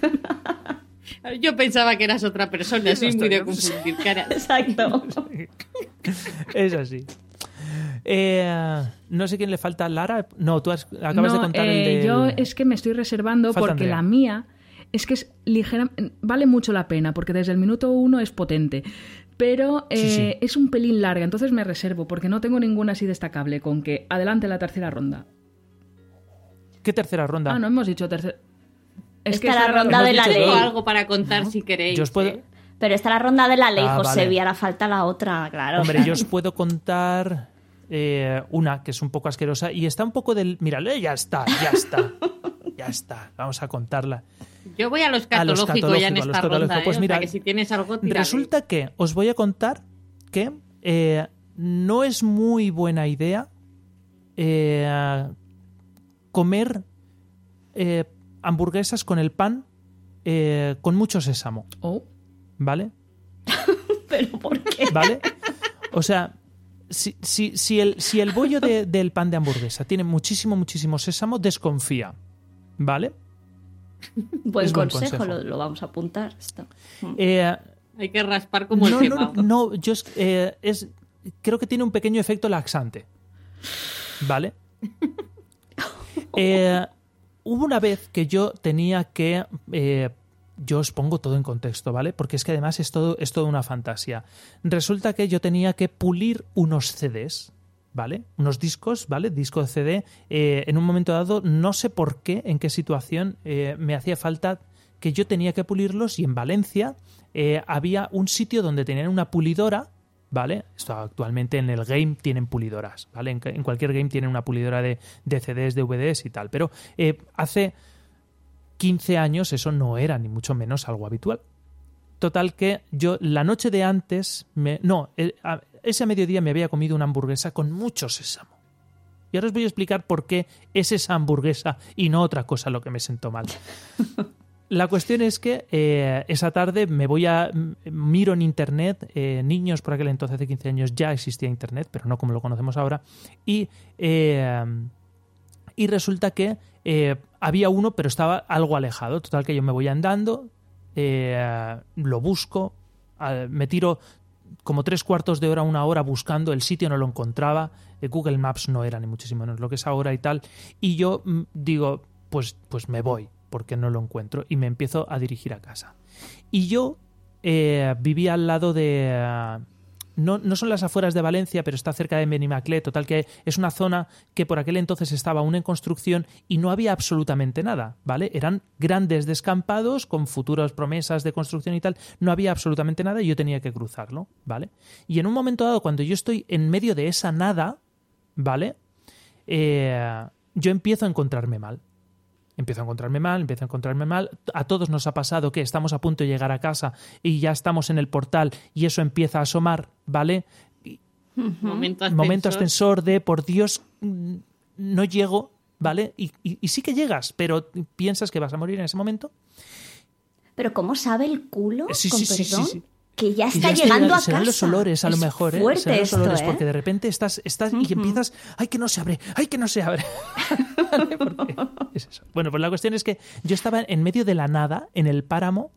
Yo pensaba que eras otra persona, soy muy de confundir caras. Exacto. Es así. Eh, no sé quién le falta. Lara. No, tú has- acabas de contar eh, el de. Yo es que me estoy reservando Falta porque Andrea. la mía es que es ligera, vale mucho la pena porque desde el minuto uno es potente. Pero eh, Sí, sí. es un pelín larga, entonces me reservo porque no tengo ninguna así destacable con que adelante la tercera ronda. ¿Qué tercera ronda? Ah, no hemos dicho tercera. Esta esa la ronda de la ley. Tengo algo para contar si queréis. Yo os puedo. ¿eh? Pero está la ronda de la ley, Ah, José, vale. y ahora falta la otra, claro. Hombre, yo os puedo contar eh, una que es un poco asquerosa y está un poco del. Mira, eh, ya está, ya está. Ya está. Vamos a contarla. Yo voy a los catológicos ya en esta ronda. ¿eh? Pues O sea, mira, que si tienes algo, tírale. Resulta que os voy a contar que eh, no es muy buena idea eh, comer eh, hamburguesas con el pan eh, con mucho sésamo, Oh, ¿vale? Pero ¿por qué? ¿Vale? O sea, si, si, si el, si el bollo de- del pan de hamburguesa tiene muchísimo, muchísimo sésamo, desconfía, ¿vale? Buen Es buen consejo, consejo. Lo, lo vamos a apuntar. Esto. Eh, Hay que raspar como no, el no, quemado. no, yo es, eh, es- creo que tiene un pequeño efecto laxante. ¿Vale? Eh, hubo una vez que yo tenía que. eh, yo os pongo todo en contexto, ¿vale? Porque es que además es todo, es todo una fantasía. Resulta que yo tenía que pulir unos CDs, ¿vale? Unos discos, ¿vale? Disco de CD. eh, en un momento dado, no sé por qué, en qué situación, eh, me hacía falta que yo tenía que pulirlos y en Valencia eh, había un sitio donde tenían una pulidora, ¿vale? Esto actualmente en el game tienen pulidoras, ¿vale? En, cualquier game tienen una pulidora de, de CDs, DVDs y tal, pero eh, hace 15 años eso no era ni mucho menos algo habitual. Total que yo la noche de antes, me, no, ese mediodía me había comido una hamburguesa con mucho sésamo. Y ahora os voy a explicar por qué es esa hamburguesa y no otra cosa lo que me sentó mal. La cuestión es que eh, esa tarde me voy a. m- miro en internet, eh, niños por aquel entonces de 15 años ya existía internet, pero no como lo conocemos ahora, y, eh, y resulta que había uno, pero estaba algo alejado. Total, que yo me voy andando, lo busco, eh, me tiro como tres cuartos de hora, una hora buscando, el sitio no lo encontraba, Google Maps no era ni muchísimo menos lo que es ahora y tal, y yo mm, digo, pues, pues me voy, porque no lo encuentro, y me empiezo a dirigir a casa. Y yo eh, vivía al lado de... eh, no, no son las afueras de Valencia, pero está cerca de Benimaclet, total que es una zona que por aquel entonces estaba aún en construcción y no había absolutamente nada, ¿vale? Eran grandes descampados con futuras promesas de construcción y tal, no había absolutamente nada y yo tenía que cruzarlo, ¿vale? Y en un momento dado, cuando yo estoy en medio de esa nada, ¿vale? Eh, yo empiezo a encontrarme mal. Empiezo a encontrarme mal, empiezo a encontrarme mal. A todos nos ha pasado que estamos a punto de llegar a casa y ya estamos en el portal y eso empieza a asomar, ¿vale? Momento ascensor. Momento ascensor de, por Dios, mm, no llego, ¿vale? Y, y- y sí que llegas, pero piensas que vas a morir en ese momento. Pero ¿cómo sabe el culo, Sí, con sí, sí, sí, perdón, sí. Que ya está ya está llegando a serán casa? los olores, a lo mejor, ¿eh? fuerte Serán los esto, olores, ¿eh? porque de repente estás, estás y empiezas, ¡ay, que no se abre! ¡ay, que no se abre! Es eso. Bueno, pues la cuestión es que yo estaba en medio de la nada, en el páramo,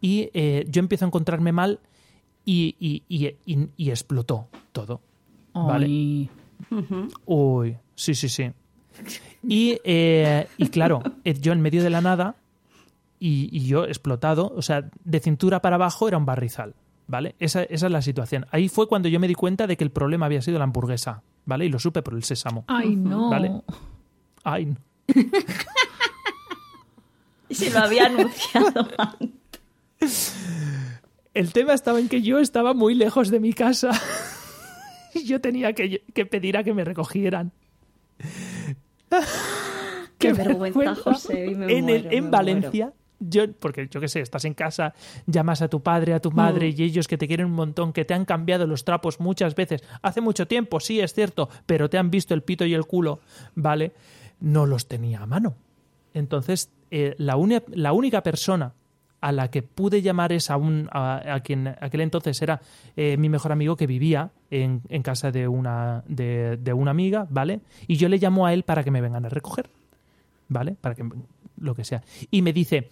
y eh, yo empiezo a encontrarme mal y, y- y- y- y explotó todo. Vale. Ay, Uy, sí, sí, sí. Y, eh, y claro, yo en medio de la nada y, y yo explotado, o sea, de cintura para abajo era un barrizal, ¿vale? Esa, esa es la situación. Ahí fue cuando yo me di cuenta de que el problema había sido la hamburguesa, ¿vale? Y lo supe por el sésamo. ay, no. Vale. Ay, no. Se lo había anunciado antes. El tema estaba en que yo estaba muy lejos de mi casa y yo tenía que, que pedir a que me recogieran. Qué vergüenza, José, y me en, el- en me Valencia, yo, porque yo qué sé, estás en casa, llamas a tu padre, a tu madre Mm. y ellos que te quieren un montón, que te han cambiado los trapos muchas veces, hace mucho tiempo, sí, es cierto, pero te han visto el pito y el culo, ¿vale? No los tenía a mano. Entonces, eh, la, la única persona a la que pude llamar es a, un, a, a quien aquel entonces era eh, mi mejor amigo que vivía en, en casa de una, de, de una amiga, ¿vale? Y yo le llamo a él para que me vengan a recoger. ¿vale? Para que lo que sea. Y me dice,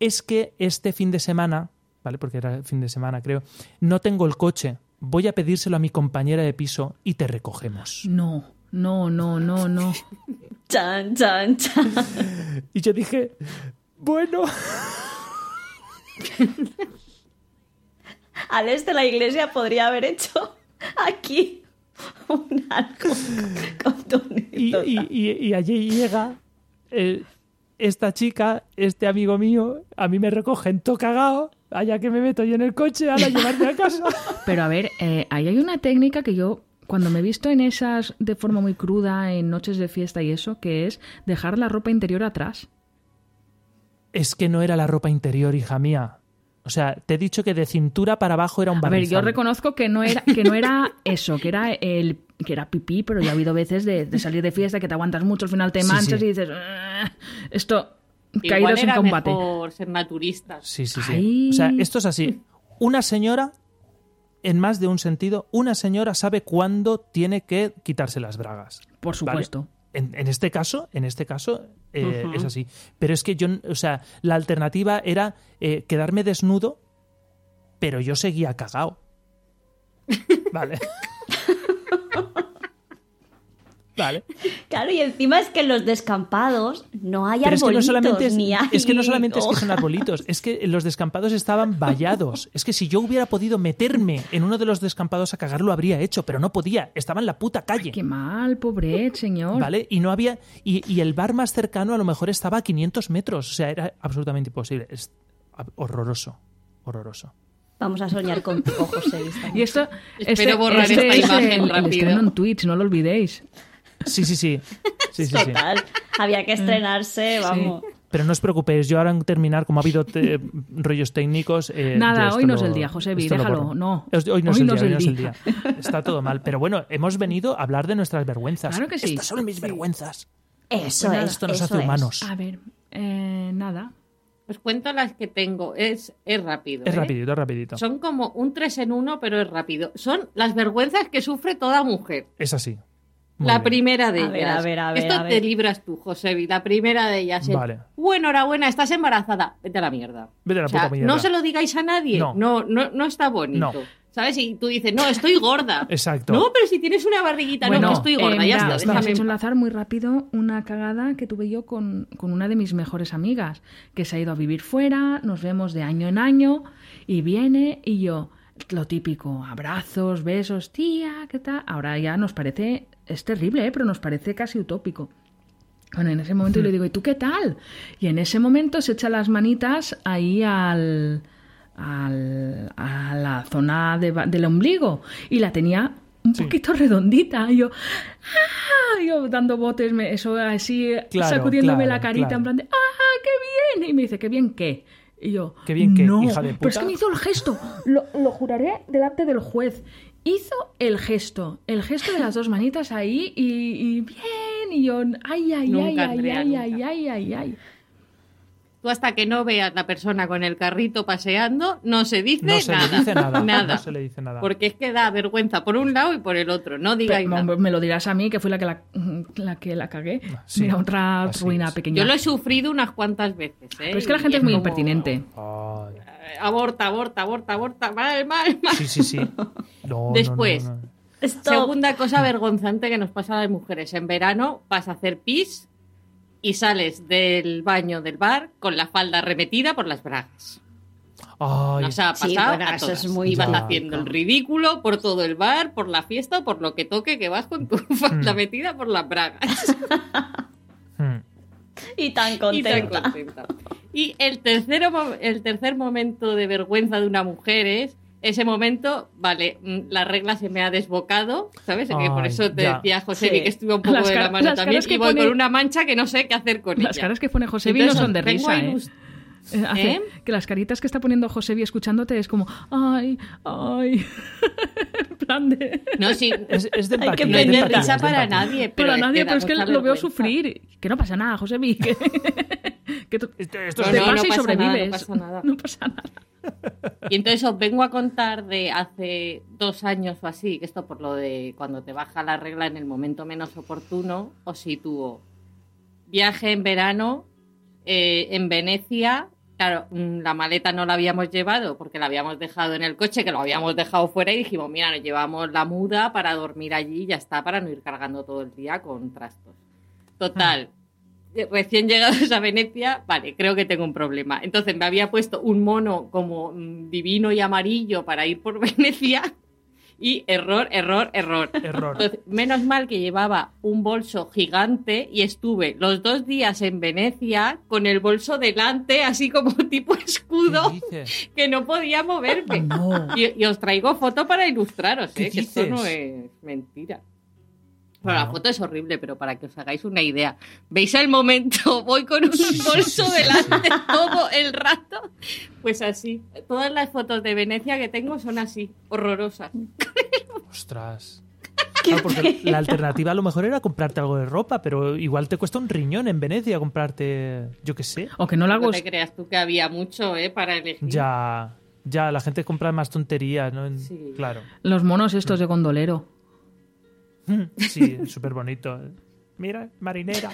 es que este fin de semana, ¿vale? Porque era fin de semana, creo, no tengo el coche. Voy a pedírselo a mi compañera de piso y te recogemos. No, no, no, no, no. Chan, chan, chan. Y yo dije, bueno, Alex de la iglesia podría haber hecho aquí un algo con tu y, anécdota. y- y- y allí llega eh, esta chica, este amigo mío, a mí me recogen todo cagado, allá que me meto yo en el coche a llevarme a casa. Pero a ver, eh, ahí hay una técnica que yo, cuando me he visto en esas de forma muy cruda, en noches de fiesta y eso, que es dejar la ropa interior atrás. Es que no era la ropa interior, hija mía. O sea, te he dicho que de cintura para abajo era un A ver, yo barrizal. reconozco que no era, que no era eso, que era el que era pipí, pero ya ha habido veces de, de salir de fiesta que te aguantas mucho, al final te manchas sí. y dices, "Ah, esto, Igual caídos en combate. mejor ser naturistas. Sí, sí, sí. Ay. O sea, esto es así. Una señora, en más de un sentido, una señora sabe cuándo tiene que quitarse las bragas. Por supuesto. En, en este caso, en este caso, eh, es así. Pero es que yo, o sea, la alternativa era eh, quedarme desnudo, pero yo seguía cagao. Vale. Vale. Claro, y encima es que en los descampados no hay Pero es que arbolitos, no solamente es, ni hay es que no solamente es que son hojas. arbolitos, es que los descampados estaban vallados. Es que si yo hubiera podido meterme en uno de los descampados a cagar lo habría hecho, pero no podía. Estaba en la puta calle. Qué mal, pobre señor. ¿Vale? Y no había. Y, y el bar más cercano a lo mejor estaba a 500 metros. O sea, era absolutamente imposible. Es horroroso. Horroroso. Vamos a soñar contigo, José. esta Y esto, Espero este, borrar este esta es imagen el, el rápido. estreno en Twitch, no lo olvidéis. Sí, sí, sí. Sí, sí, sí. Total, había que estrenarse, vamos. Pero no os preocupéis, yo ahora en terminar, como ha habido te- rollos técnicos. eh, Nada, hoy no es el día, Josebi, déjalo, no. Es- Hoy no es el no día, es hoy no es el día. Está todo mal. Pero bueno, hemos venido a hablar de nuestras vergüenzas. Claro que sí. Estas son mis vergüenzas. Eso Pues nada, es. Esto nos eso hace es. humanos. A ver, eh, nada. Os cuento las que tengo. Es, es rápido. Es ¿eh? rapidito, es rapidito. Son como un 3 en 1, pero es rápido. Son las vergüenzas que sufre toda mujer. Es así. Muy la bien. primera de A ellas. ver, a ver, a ver, Esto a te libras tú, Josebi. La primera de ellas es. Vale. Bueno, enhorabuena, estás embarazada. Vete a la mierda. Vete a la O sea, puta mierda. No se lo digáis a nadie. No. No, no, no, está bonito. No. ¿Sabes? Y tú dices, no, estoy gorda. Exacto. No, pero si tienes una barriguita, no, que estoy gorda, eh, ya mira, está. me has déjame hecho enlazar muy rápido una cagada que tuve yo con, con una de mis mejores amigas, que se ha ido a vivir fuera, nos vemos de año en año, y viene y yo, lo típico, abrazos, besos, tía, ¿qué tal? Ahora ya nos parece, es terrible, ¿eh? pero nos parece casi utópico. Bueno, en ese momento yo le digo, ¿y tú qué tal? Y en ese momento se echa las manitas ahí al, al- a la zona de del ombligo y la tenía un Sí. poquito redondita. Y yo, ¡ah! yo dando botes, me- eso así, Claro, sacudiéndome claro, la carita claro. en plan de, ¡ah, qué bien! Y me dice, ¿qué bien qué? Y yo, ¿Qué bien qué, no, hija de pero es que me hizo el gesto, lo, lo juraré delante del juez. Hizo el gesto, el gesto de las dos manitas ahí y, y bien, y yo, ay, ay, ay, Nunca, ay, Andrea, ay, ay, ay, ay, ay. Tú hasta que no veas la persona con el carrito paseando, no se dice No se nada. le dice nada. Nada. No se le dice nada. Porque es que da vergüenza por un lado y por el otro. No digáis Pero, nada. me lo dirás a mí, que fui la que la, la que la cagué. Sí, Mira, otra ruina es. pequeña. Yo lo he sufrido unas cuantas veces. ¿eh? Pero es que la Y gente es muy como, impertinente. Eh, Aborta, aborta, aborta, aborta. Mal, mal, mal. Sí, sí, sí. No, no, no, Después. no, no. Stop. Segunda cosa vergonzante que nos pasa a las mujeres. En verano vas a hacer pis y sales del baño del bar con la falda remetida por las bragas. Ay, Nos ha Sí, pasado bueno, a eso todas. es muy y vas típico. haciendo el ridículo por todo el bar, por la fiesta o por lo que toque que vas con tu falda Mm. metida por las bragas. hmm. Y tan y tan contenta. Y el, tercero, el tercer momento de vergüenza de una mujer es ese momento, vale, mm, la regla se me ha desbocado, ¿sabes? que por Ay, eso te ya. decía José Sí. que estuve un poco Las de la mano las también que y voy pone- con una mancha que no sé qué hacer con Las ella. caras que pone Josebi no son de risa, ¿eh? Eh, hace- ¿Eh? Que las caritas que está poniendo Josebi escuchándote es como, ay, ay. en plan de... No, sí, Es, es de Ay, empatía. no es de empatía, risa para nadie, pero Pero a es nadie, que pero es que lo veo sufrir. Que no pasa nada, Josebi. Que, que tú- Esto, esto No, es te no, pasa y pasa nada, sobrevives. no pasa nada. No pasa nada. Y entonces os vengo a contar de hace dos años o así, que esto por lo de cuando te baja la regla en el momento menos oportuno, os sitúo. Viaje en verano eh, en Venecia. Claro, mm, la maleta no la habíamos llevado porque la habíamos dejado en el coche, que lo habíamos dejado fuera y dijimos, mira, nos llevamos la muda para dormir allí y ya está, para no ir cargando todo el día con trastos. Total, recién llegados a Venecia, vale, creo que tengo un problema. Entonces me había puesto un mono como mm, divino y amarillo para ir por Venecia y error, error, error. Error. Entonces, menos mal que llevaba un bolso gigante y estuve los dos días en Venecia con el bolso delante, así como tipo escudo, que no podía moverme. No. Y, y os traigo foto para ilustraros, ¿Qué ¿eh? que esto no es mentira. Bueno, la foto es horrible, pero para que os hagáis una idea. ¿Veis el momento? Voy con un bolso delante todo el rato. Pues así. Todas las fotos de Venecia que tengo son así, horrorosas. Ostras. Claro, porque la alternativa a lo mejor era comprarte algo de ropa, pero igual te cuesta un riñón en Venecia comprarte, yo qué sé. O que no la No te creas tú que había mucho ¿eh? para elegir. Ya, ya, la gente compra más tonterías, ¿no? Sí. Claro. Los monos estos de gondolero. Sí, súper bonito. Mira, marinera.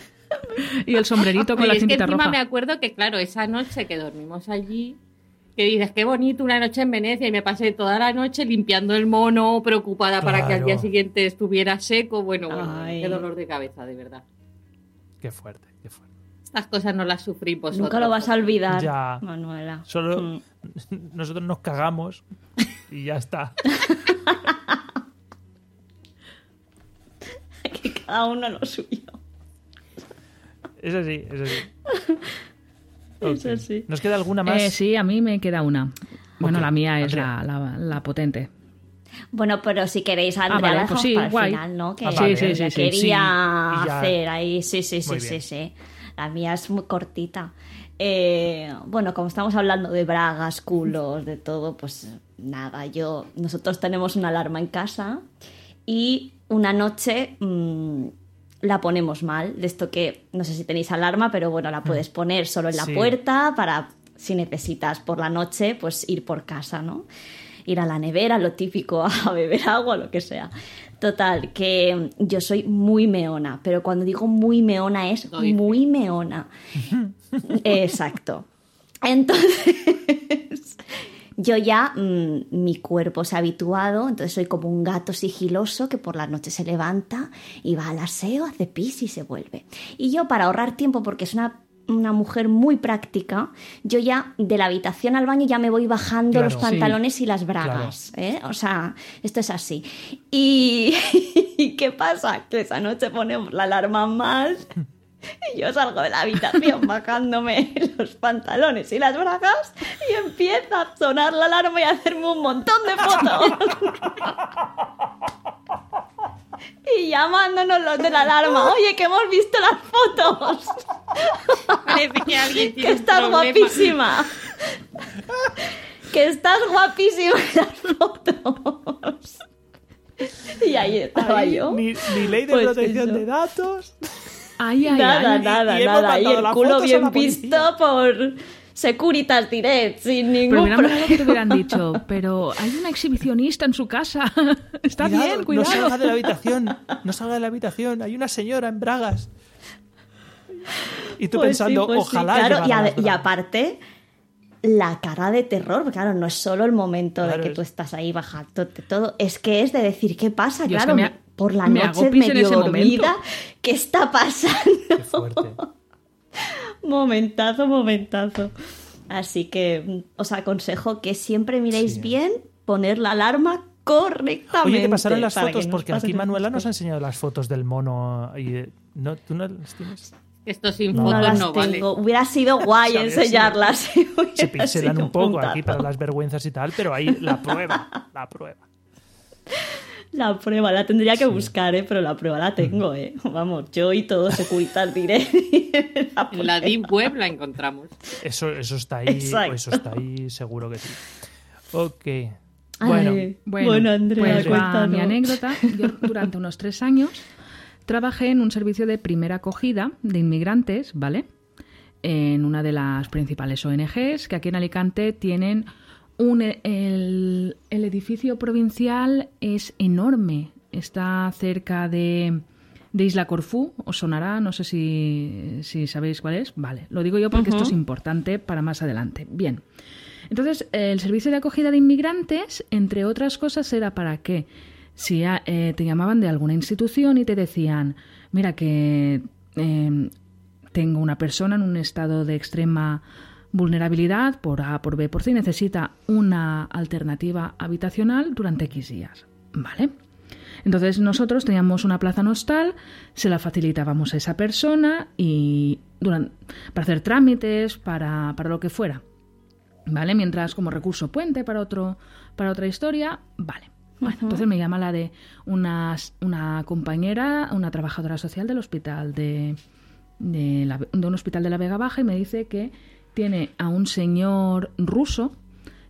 Y el sombrerito con Oye, la es que encima roja. me acuerdo que, claro, esa noche que dormimos allí, que dices, qué bonito una noche en Venecia, y me pasé toda la noche limpiando el mono, preocupada para que al día Claro. siguiente estuviera seco. Bueno, bueno, Ay. qué dolor de cabeza, de verdad. Qué fuerte, qué fuerte. Estas cosas no las sufrí vosotros. Nunca lo vas a olvidar, Ya. Manuela. Solo Mm. nosotros nos cagamos y ya está. Que cada uno lo suyo. Es así, es así. Es Ok. así. ¿Nos queda alguna más? Eh, sí, a mí me queda una. Bueno, la mía es la, la, la potente. Bueno, pero si queréis, Andrea, vale, la pues sí, para el guay. final, ¿no? Que Ah, vale, que sí, sí, sí. quería Sí, y ya- hacer ahí. Sí, sí, sí, sí, sí. La mía es muy cortita. Eh, bueno, como estamos hablando de bragas, culos, de todo, pues nada, yo, nosotros tenemos una alarma en casa y una noche mm, la ponemos mal, de esto que no sé si tenéis alarma, pero bueno, la puedes poner solo en la Sí. puerta para si necesitas por la noche, pues ir por casa, ¿no? Ir a la nevera, lo típico, a beber agua, lo que sea. Total, que yo soy muy meona, pero cuando digo muy meona es muy meona. Exacto. Entonces, yo ya, mm, mi cuerpo se ha habituado, entonces soy como un gato sigiloso que por la noche se levanta y va al aseo, hace pis y se vuelve. Y yo, para ahorrar tiempo, porque es una, una mujer muy práctica, yo ya de la habitación al baño ya me voy bajando Claro, los sí. pantalones y las bragas. ¿eh? O sea, esto es así. Y, ¿y qué pasa? Que esa noche ponemos la alarma mal. Y yo salgo de la habitación bajándome los pantalones y las bragas y empieza a sonar la alarma y a hacerme un montón de fotos. Y llamándonos los de la alarma, oye, que hemos visto las fotos, Parece que alguien que tiene estás guapísima, que estás guapísima en las fotos. Y ahí estaba yo. Ni, ni ley de Pues protección eso. de datos. Ay, ay, Nada, ay. nada, y nada. Y el culo bien visto por Securitas Direct, sin Pero ningún hubiera problema. que te hubieran dicho, pero hay una exhibicionista en su casa. Está bien, cuidado. No salga de la habitación. No salga de la habitación. Hay una señora en bragas. Y tú Pues pensando, sí, pues sí, ojalá. claro, y, a- aparte, la cara de terror, porque claro, no es solo el momento Claro, de que es- tú estás ahí bajándote todo, es que es de decir, ¿qué pasa? Yo es claro, que me ha- por la me noche medio dormida, momento. ¿qué está pasando? Qué fuerte. momentazo, momentazo. Así que mm, os aconsejo que siempre miréis Sí. bien, poner la alarma correctamente. Oye, te pasaron las fotos porque aquí Manuela nos ha enseñado las fotos del mono. Y, ¿no, ¿Tú no las tienes? Esto sin No. No fotos las no vale. Hubiera sido guay enseñarlas. Se sido un poco aquí para las vergüenzas y tal, pero ahí la prueba, la prueba. La prueba la tendría que buscar, ¿eh? pero la prueba la tengo. ¿eh? Vamos, yo y todo Securitas Direct. La En la. Deep Web la encontramos. Eso, eso está ahí, Exacto. eso está ahí, seguro que sí. Ok. Ay, Bueno, bueno, Andrea, pues va cuéntanos. mi anécdota. Yo durante unos tres años trabajé en un servicio de primera acogida de inmigrantes, ¿vale? En una de las principales ONGs que aquí en Alicante tienen un... El, el edificio provincial es enorme. Está cerca de, de Isla Corfú, os sonará, no sé si, si sabéis cuál es. Vale, lo digo yo porque esto es importante para más adelante. Bien. Entonces, el servicio de acogida de inmigrantes, entre otras cosas, era para que si ah, eh, te llamaban de alguna institución y te decían, mira que eh, tengo una persona en un estado de extrema vulnerabilidad por A, por B, por C, necesita una alternativa habitacional durante X días. ¿Vale? Entonces nosotros teníamos una plaza en hostal, se la facilitábamos a esa persona y duran- para hacer trámites, para, para lo que fuera. ¿Vale? Mientras como recurso puente para, otro, para otra historia, vale. Bueno, entonces me llama la de una, una compañera, una trabajadora social del hospital de, de, la- de un hospital de la Vega Baja y me dice que tiene a un señor ruso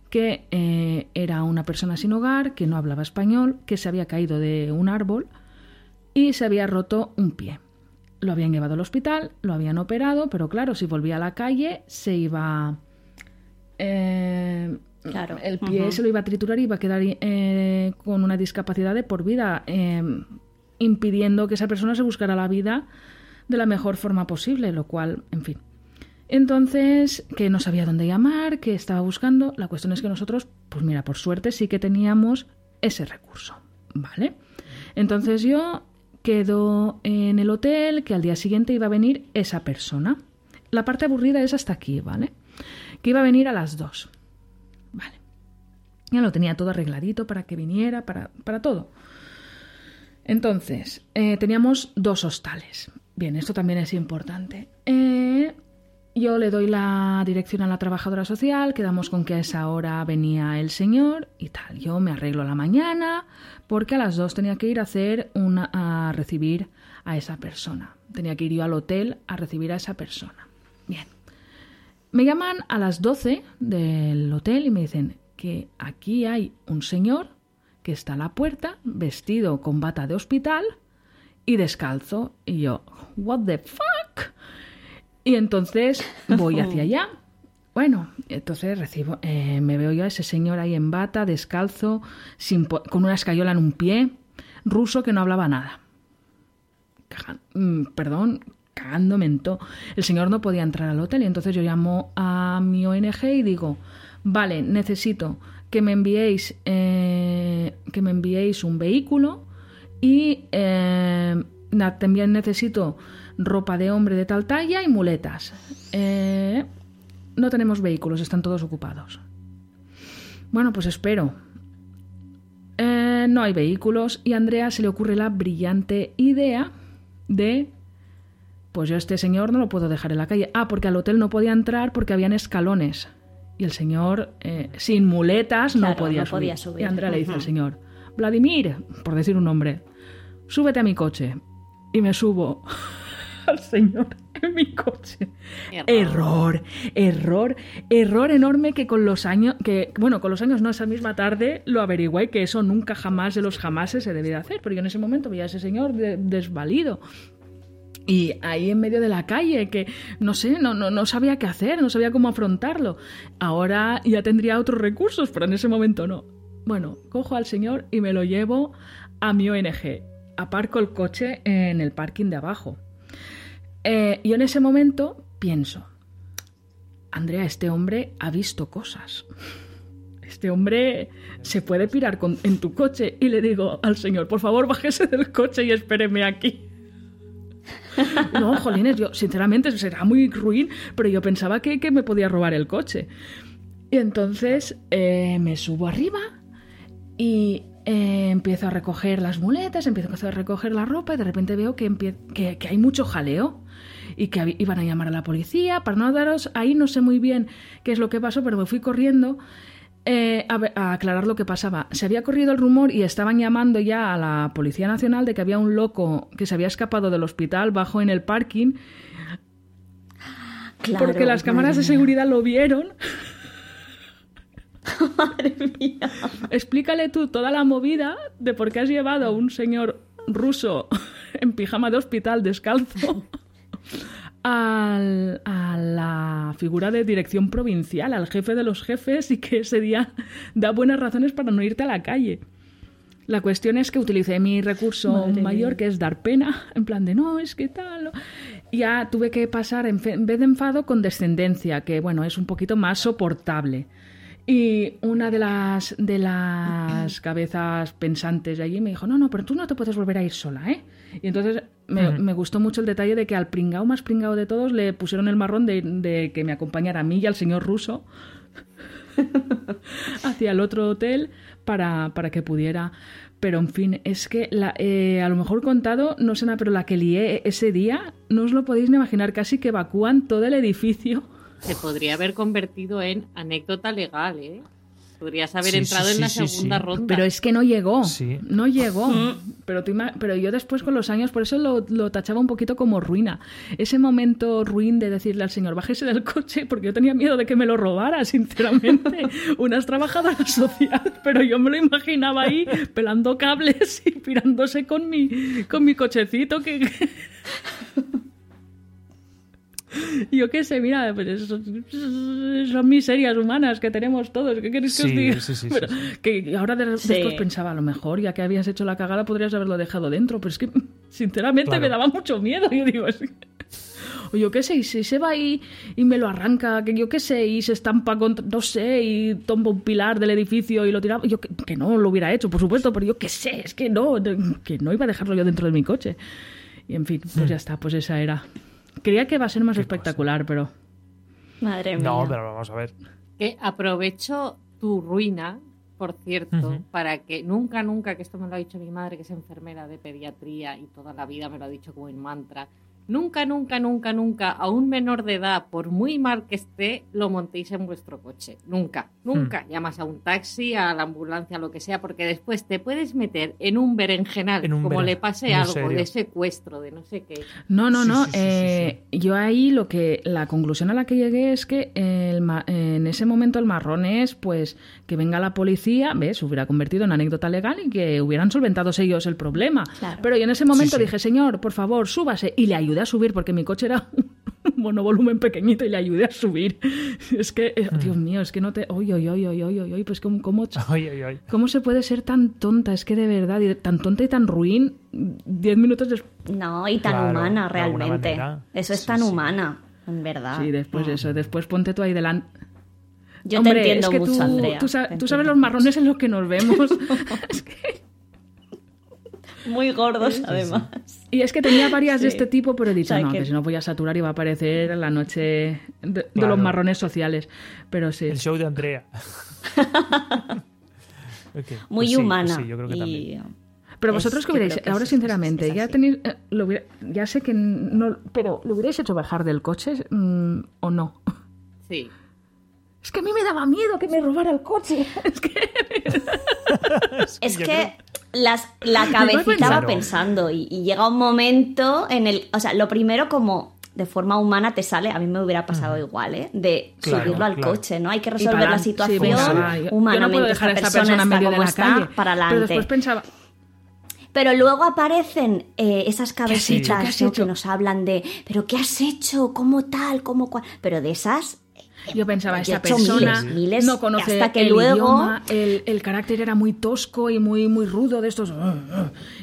que eh, era una persona sin hogar, que no hablaba español, que se había caído de un árbol y se había roto un pie. Lo habían llevado al hospital, lo habían operado, pero claro, si volvía a la calle se iba... eh, Claro. El pie se lo iba a triturar y iba a quedar eh, con una discapacidad de por vida, eh, impidiendo que esa persona se buscara la vida de la mejor forma posible, lo cual, en fin. Entonces, que no sabía dónde llamar, que estaba buscando. La cuestión es que nosotros, pues mira, por suerte sí que teníamos ese recurso, ¿vale? Entonces yo quedo en el hotel que al día siguiente iba a venir esa persona. La parte aburrida es hasta aquí, ¿vale? Que iba a venir a las dos. Vale. Ya lo tenía todo arregladito para que viniera, para, para todo. Entonces, eh, teníamos dos hostales. Bien, esto también es importante. Eh, Yo le doy la dirección a la trabajadora social, quedamos con que a esa hora venía el señor y tal. Yo me arreglo la mañana porque a las dos tenía que ir a hacer una a recibir a esa persona. Tenía que ir yo al hotel a recibir a esa persona. Bien. Me llaman a las 12 del hotel y me dicen que aquí hay un señor que está a la puerta vestido con bata de hospital y descalzo. Y yo, ¿what the fuck? Y entonces voy hacia allá. Bueno, entonces recibo, eh, me veo yo a ese señor ahí en bata, descalzo, sin po- con una escayola en un pie, ruso que no hablaba nada. Mm, perdón, cagándome en todo. El señor no podía entrar al hotel y entonces yo llamo a mi ONG y digo, vale, necesito que me enviéis, eh, que me enviéis un vehículo y eh, también necesito ropa de hombre de tal talla y muletas. Eh, no tenemos vehículos, están todos ocupados. Bueno, pues espero. Eh, no hay vehículos y a Andrea se le ocurre la brillante idea de pues yo a este señor no lo puedo dejar en la calle. Ah, porque al hotel no podía entrar porque habían escalones. Y el señor, eh, sin muletas, no, podía, no subir. podía subir. Y Andrea le dice al señor, Vladimir, por decir un nombre, súbete a mi coche. Y me subo al señor en mi coche. Error, error, error enorme que con los años, que bueno, con los años no, esa misma tarde lo averigué que eso nunca jamás de los jamases se debía hacer, porque en ese momento veía a ese señor de- desvalido. Y ahí en medio de la calle, que no sé, no, no, no sabía qué hacer, no sabía cómo afrontarlo. Ahora ya tendría otros recursos, pero en ese momento no. Bueno, cojo al señor y me lo llevo a mi ONG. Aparco el coche en el parking de abajo. Eh, yo en ese momento pienso, Andrea, este hombre ha visto cosas. Este hombre se puede pirar con- en tu coche. Y le digo al señor, por favor, bájese del coche y espéreme aquí. No, jolines, yo sinceramente será muy ruin, pero yo pensaba que, que me podía robar el coche. Y entonces eh, me subo arriba y eh, empiezo a recoger las muletas, empiezo a recoger la ropa y de repente veo que, que hay mucho jaleo y que iban a llamar a la policía. Para no daros, ahí no sé muy bien qué es lo que pasó, pero me fui corriendo eh, a, aclarar lo que pasaba. Se había corrido el rumor y estaban llamando ya a la Policía Nacional de que había un loco que se había escapado del hospital bajo en el parking Claro, porque las cámaras de seguridad lo vieron. Madre mía. Explícale tú toda la movida de por qué has llevado a un señor ruso en pijama de hospital descalzo al- a la figura de dirección provincial, al jefe de los jefes y que ese día da buenas razones para no irte a la calle. La cuestión es que utilicé mi recurso Madre mayor, mía. que es dar pena, en plan de no, es que tal. no". Ya tuve que pasar en vez de enfado con descendencia, que bueno, es un poquito más soportable. Y una de las, de las cabezas pensantes de allí me dijo, no, no, pero tú no te puedes volver a ir sola, ¿eh? Y entonces me, me gustó mucho el detalle de que al pringao más pringao de todos le pusieron el marrón de, de que me acompañara a mí y al señor ruso hacia el otro hotel para, para que pudiera. Pero en fin, es que la, eh, a lo mejor contado, no sé nada, pero la que lié ese día, no os lo podéis ni imaginar, casi que evacúan todo el edificio. Se podría haber convertido en anécdota legal, ¿eh? Podrías haber Sí, entrado sí, en la sí, segunda sí. ronda. Pero es que no llegó. Sí. No llegó. Pero, tú pero yo después con los años, por eso lo, lo tachaba un poquito como ruina. Ese momento ruin de decirle al señor, bájese del coche, porque yo tenía miedo de que me lo robara, sinceramente. Unas trabajadoras social, pero yo me lo imaginaba ahí pelando cables y pirándose con mi, con mi cochecito que... Yo qué sé, mira, pues son miserias humanas que tenemos todos. ¿Qué queréis que os Sí, diga? sí, sí, Pero sí, que ahora de- Sí. después pensaba, a lo mejor, ya que habías hecho la cagada, podrías haberlo dejado dentro. Pero es que, sinceramente, Claro. me daba mucho miedo. Yo digo, que- O yo qué sé, y si se va ahí y me lo arranca, que yo qué sé, y se estampa contra, no sé, y tumba un pilar del edificio y lo tiraba. Yo que, que no lo hubiera hecho, por supuesto, pero yo qué sé, es que no, que no iba a dejarlo yo dentro de mi coche. Y en fin, pues ya está, pues esa era. Creía que iba a ser más espectacular, pero. Madre mía. No, pero vamos a ver. Que aprovecho tu ruina, por cierto, para que nunca, nunca, que esto me lo ha dicho mi madre, que es enfermera de pediatría y toda la vida me lo ha dicho como en mantra, nunca, nunca, nunca, nunca a un menor de edad, por muy mal que esté, lo montéis en vuestro coche. Nunca, nunca. Hmm. Llamas a un taxi, a la ambulancia, lo que sea, porque después te puedes meter en un berenjenal, En un como beren- le pase algo serio. de secuestro, de no sé qué. No, no, Sí, no. sí, sí, sí, eh, Yo ahí lo que la conclusión a la que llegué es que el ma- en ese momento el marrón es pues que venga la policía, ves, se hubiera convertido en anécdota legal y que hubieran solventado ellos el problema. Claro. Pero yo en ese momento sí. dije, señor, por favor, súbase y le ayudé a subir porque mi coche era un monovolumen pequeñito y le ayudé a subir. Es que, eh, Dios mío, es que no te, oy, oy, oy, oy, oy, oy, oy, pues cómo, cómo, Ay, ay, ay. cómo se puede ser tan tonta, es que de verdad, tan tonta y tan ruin, diez minutos después. No, y tan Claro, humana realmente. Eso es Sí, tan sí. humana, en verdad. Sí, después eso, después ponte tú ahí delante. Yo Hombre, te entiendo es que mucho, tú, Andrea. Tú, sa- tú sabes los marrones en los que nos vemos. Es que- Muy gordos, además. Y es que tenía varias de este tipo, pero he dicho, O sea, no, que- que si no voy a saturar y va a aparecer la noche de, los marrones sociales. Pero sí. El show de Andrea. Ok, Muy pues sí, humana. pues sí, yo creo que y... también. Pero es- vosotros que yo hubierais, que ahora es- sinceramente, es ya tenéis, eh, lo hubiera- ya sé que no, pero ¿lo hubierais hecho bajar del coche mm, o no? Sí. Es que a mí me daba miedo que me robara el coche. Es que Es yo que las, la cabecita va pensando y, y llega un momento en el... O sea, lo primero como de forma humana te sale, a mí me hubiera pasado igual, ¿eh? De Claro, subirlo al claro. coche, ¿no? Hay que resolver para- la sí, situación pensaba, yo- yo humanamente. no puedo dejar a esta persona en está medio de como la está, calle. para Pero adelante. después pensaba, Pero luego aparecen eh, esas has cabecitas hecho? ¿Qué has ¿no? hecho? que nos hablan de, pero ¿qué has hecho? ¿Cómo tal? ¿Cómo cual? Pero de esas, Yo pensaba, esta persona miles, miles, no conoce hasta que el luego- idioma, el, el carácter era muy tosco y muy, muy rudo de estos.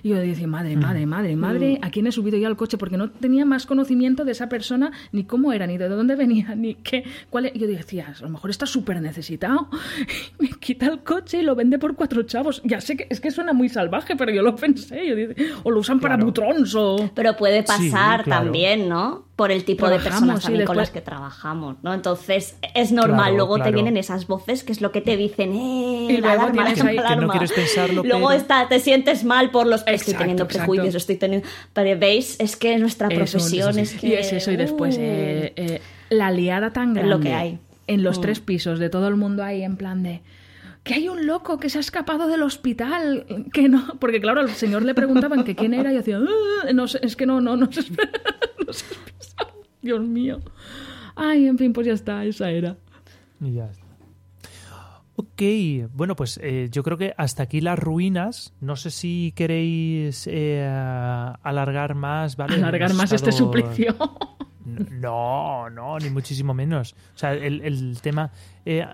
Y yo decía, madre, madre, madre, madre, ¿a quién he subido yo al coche? Porque no tenía más conocimiento de esa persona, ni cómo era, ni de dónde venía, ni qué. Cuál e-". Yo decía, a lo mejor está súper necesitado. Me quita el coche y lo vende por cuatro chavos. Ya sé que es que suena muy salvaje, pero yo lo pensé. Yo dije, o lo usan para butrons o. pero puede Sí, pasar claro. también, ¿no? Por el tipo de personas también con después- las que trabajamos, ¿no? Entonces, es normal, Claro, luego te vienen esas voces que es lo que te dicen, eh, Y luego alarma, tienes alarma, ahí- Que no alarma. quieres pensarlo, Luego pero- está, te sientes mal por los estoy Exacto, teniendo exacto. prejuicios, estoy teniendo. Pero veis, es que nuestra Es profesión es que. Y es eso, y después uh, eh, eh, la liada tan Es grande lo que hay. en los Mm. tres pisos de todo el mundo ahí en plan de que hay un loco que se ha escapado del hospital, que no, porque claro, al señor le preguntaban que quién era y decía, "Ah, no sé, es que no, no, no se no se expresa". Dios mío. Ay, en fin, pues ya está, esa era. Y ya está. Ok, bueno, pues eh, yo creo que hasta aquí las ruinas. No sé si queréis eh, alargar más, ¿vale? Alargar más este suplicio. No, no, ni muchísimo menos. O sea, el, el tema... eh,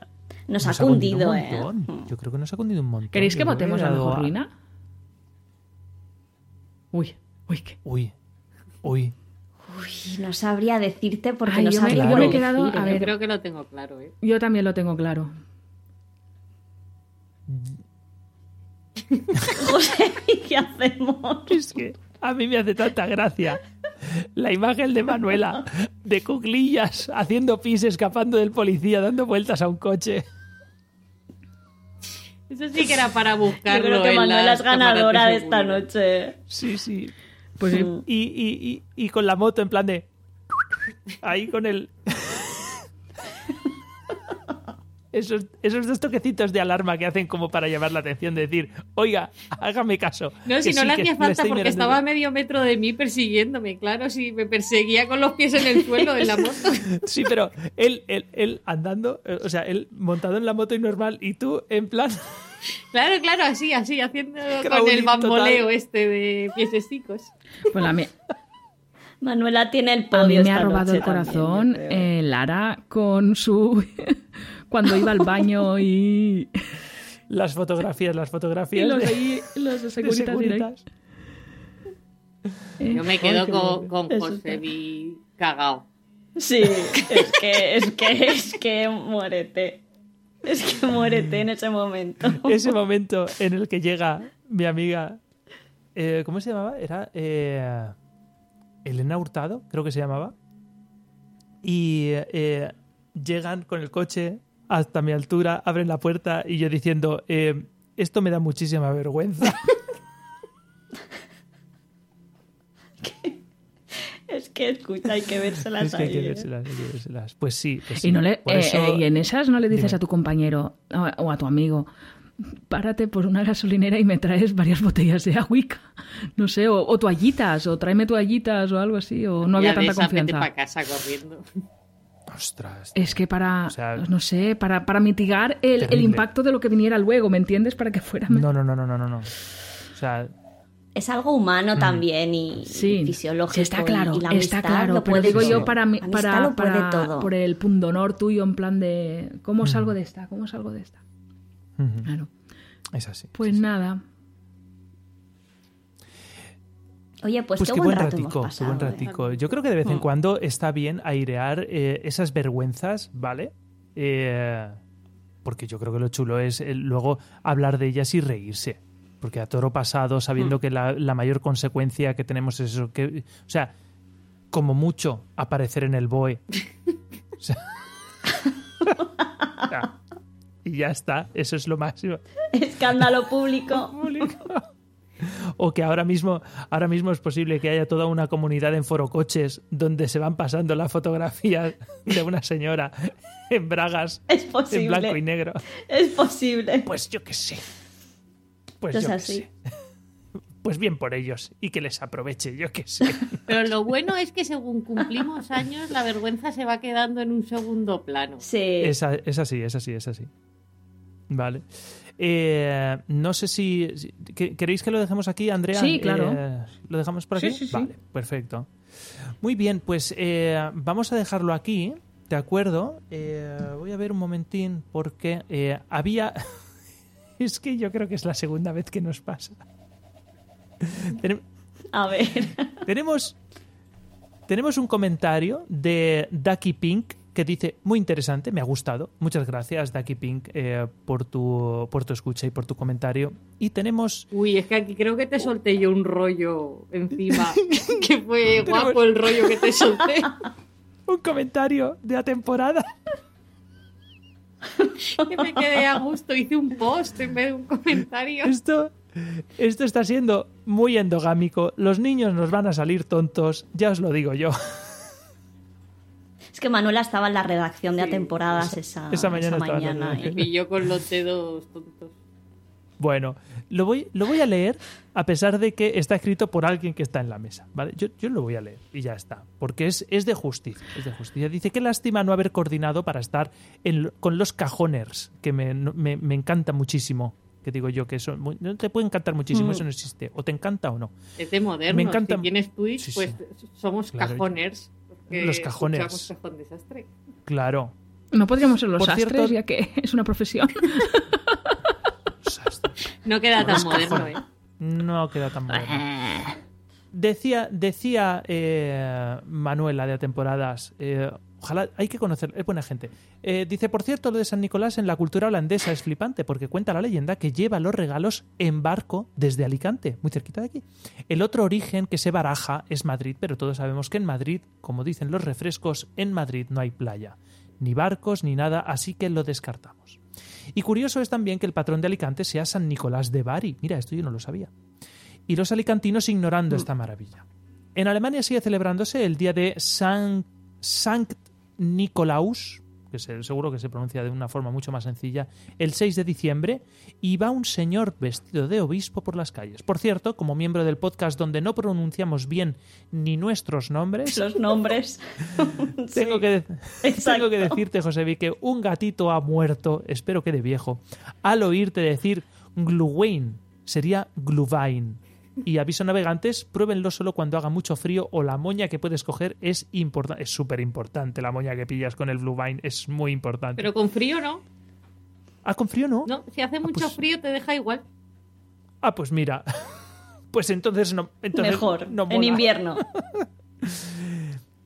Nos ha cundido cundido, un ¿eh? montón. Yo creo que nos ha cundido un montón. ¿Queréis que votemos la mejor a- ruina? Uy, uy, qué. Uy, uy. Uy, no sabría decirte porque Ay, no yo me- sabría yo me he quedado- a ver. Yo creo que lo tengo claro, ¿eh? Yo también lo tengo claro. José, ¿y qué hacemos? Es que a mí me hace tanta gracia la imagen de Manuela de cuclillas haciendo pis, escapando del policía, dando vueltas a un coche. Eso sí que era para Yo buscarlo. creo que Manuela es ganadora de esta noche. Sí, sí. Pues sí. Y, y, y, y con la moto en plan de... Ahí con el... Esos, esos dos toquecitos de alarma que hacen como para llamar la atención, de decir, oiga, hágame caso. No, si no sí, le hacía falta porque mirando estaba a yo". medio metro de mí persiguiéndome, claro, si me perseguía con los pies en el suelo de la moto. Sí, pero él, él, él andando, eh, o sea, él montado en la moto y normal, y tú en plan... Claro, claro, así, así, haciendo con el bamboleo total. este de piecesicos. Pues la mía. Manuela tiene el A podio mí me esta ha robado noche el corazón también, eh, Lara con su... cuando iba al baño y... Las fotografías, las y fotografías los, de- ahí, los de Securitas. Securitas. Eh, Yo me quedo con, con José vi cagao. Sí, es que, es que, es que muérete. Es que muérete en ese momento. Ese momento en el que llega mi amiga, eh, ¿cómo se llamaba? Era eh, Elena Hurtado, creo que se llamaba. Y eh, llegan con el coche hasta mi altura, abren la puerta y yo diciendo, eh, esto me da muchísima vergüenza. Es que escucha, hay que vérselas Es que hay ahí, que ¿eh? vérselas, hay que vérselas. Pues sí. pues sí. Y, no le, eh, eso- eh, y en esas no le dices Dime. a tu compañero o, a tu amigo, párate por una gasolinera y me traes varias botellas de agüica. No sé, o, o toallitas, o tráeme toallitas o algo así, o no había Ya tanta confianza. para casa corriendo. Ostras. Es que para, O sea, no sé, para, para mitigar el, el impacto de lo que viniera luego, ¿me entiendes? Para que fuera... No, no, no, no, no, no. no. O sea, Es algo humano también y, Sí, y fisiológico. sí, está claro, y, y la está claro, lo pero digo todo. yo para, para, lo puede para- todo. por el pundonor tuyo en plan de ¿cómo salgo de esta? ¿Cómo salgo de esta? Claro. es así. Pues nada, Oye, pues, Pues qué, qué buen buen rato hemos ratico, qué buen ¿eh? ratico. Yo creo que de vez en Mm. cuando está bien airear eh, esas vergüenzas, ¿vale? Eh, porque yo creo que lo chulo es eh, luego hablar de ellas y reírse. Porque a toro pasado, sabiendo que la, la mayor consecuencia que tenemos es eso, que, o sea, como mucho aparecer en el BOE. O sea, y ya está, eso es lo máximo. Escándalo público. O que ahora mismo, ahora mismo es posible que haya toda una comunidad en forocoches donde se van pasando las fotografías de una señora en bragas Es en posible. blanco y negro. Es posible. Pues yo qué sé. Pues Es yo qué así. sé. Pues bien por ellos y que les aproveche, yo qué sé. Pero lo bueno es que según cumplimos años, la vergüenza se va quedando en un segundo plano. Sí. Es así, es así, es así. Vale. Eh, no sé si, si- que- ¿Queréis que lo dejemos aquí, Andrea? Sí, claro. Eh, ¿Lo dejamos por aquí? Sí, sí, sí. Vale, perfecto. Muy bien, pues eh, vamos a dejarlo aquí, ¿de acuerdo? Eh, voy a ver un momentín porque eh, había... es que yo creo que es la segunda vez que nos pasa. A ver. tenemos, tenemos un comentario de Ducky Pink que dice, muy interesante, me ha gustado. Muchas gracias, Ducky Pink, eh, por, tu, por tu escucha y por tu comentario. Y tenemos... Uy, es que aquí creo que te solté yo un rollo encima. que fue guapo el rollo que te solté. Un comentario de la temporada. que me quedé a gusto. Hice un post en vez de un comentario. Esto, esto está siendo muy endogámico. Los niños nos van a salir tontos, ya os lo digo yo. Es que Manuela estaba en la redacción de a temporadas esa, esa mañana la mañana, redacción. ¿eh? Me pilló con los dedos tontos. Bueno, lo voy, lo voy a leer a pesar de que está escrito por alguien que está en la mesa, ¿vale? Yo, yo lo voy a leer y ya está, porque es, es de justicia, es de justicia. Dice, qué lástima no haber coordinado para estar en con los cajoners, que me, no- me, me encanta muchísimo. Que digo yo que eso muy- no te puede encantar muchísimo, Mm. eso no existe. O te encanta o no. Es de moderno. Me encanta- Si tienes Twitch, Sí, sí. pues somos Claro. cajoners. Los escuchamos Cajón Desastre. Claro. no podríamos ser los Por sastres, cierto- ya que es una profesión. No queda tan moderno, ¿eh? No queda tan bueno. Decía, decía eh, Manuela de A temporadas, eh, ojalá, hay que conocer, es buena gente. Eh, dice, por cierto, lo de San Nicolás en la cultura holandesa es flipante, porque cuenta la leyenda que lleva los regalos en barco desde Alicante, muy cerquita de aquí. El otro origen que se baraja es Madrid, pero todos sabemos que en Madrid, como dicen los refrescos, en Madrid no hay playa, ni barcos, ni nada, así que lo descartamos. Y curioso es también que el patrón de Alicante sea San Nicolás de Bari. Mira, esto yo no lo sabía. Y los alicantinos ignorando esta maravilla. En Alemania sigue celebrándose el día de San, Sankt Nikolaus, que se- seguro que se pronuncia de una forma mucho más sencilla, el 6 de diciembre, y va un señor vestido de obispo por las calles. Por cierto, como miembro del podcast donde no pronunciamos bien ni nuestros nombres, Los nombres. tengo, que, tengo decirte, Josebi, que un gatito ha muerto, espero que de viejo, al oírte decir Gluwain, sería Gluvain. Y aviso navegantes, pruébenlo solo cuando haga mucho frío o la moña que puedes coger es importante, es súper importante la moña que pillas con el Gluvain, es muy importante. Pero con frío no. ¿Ah, con frío no? No, si hace mucho pues- frío te deja igual. Ah, pues mira, pues entonces no. Entonces Mejor. no en invierno.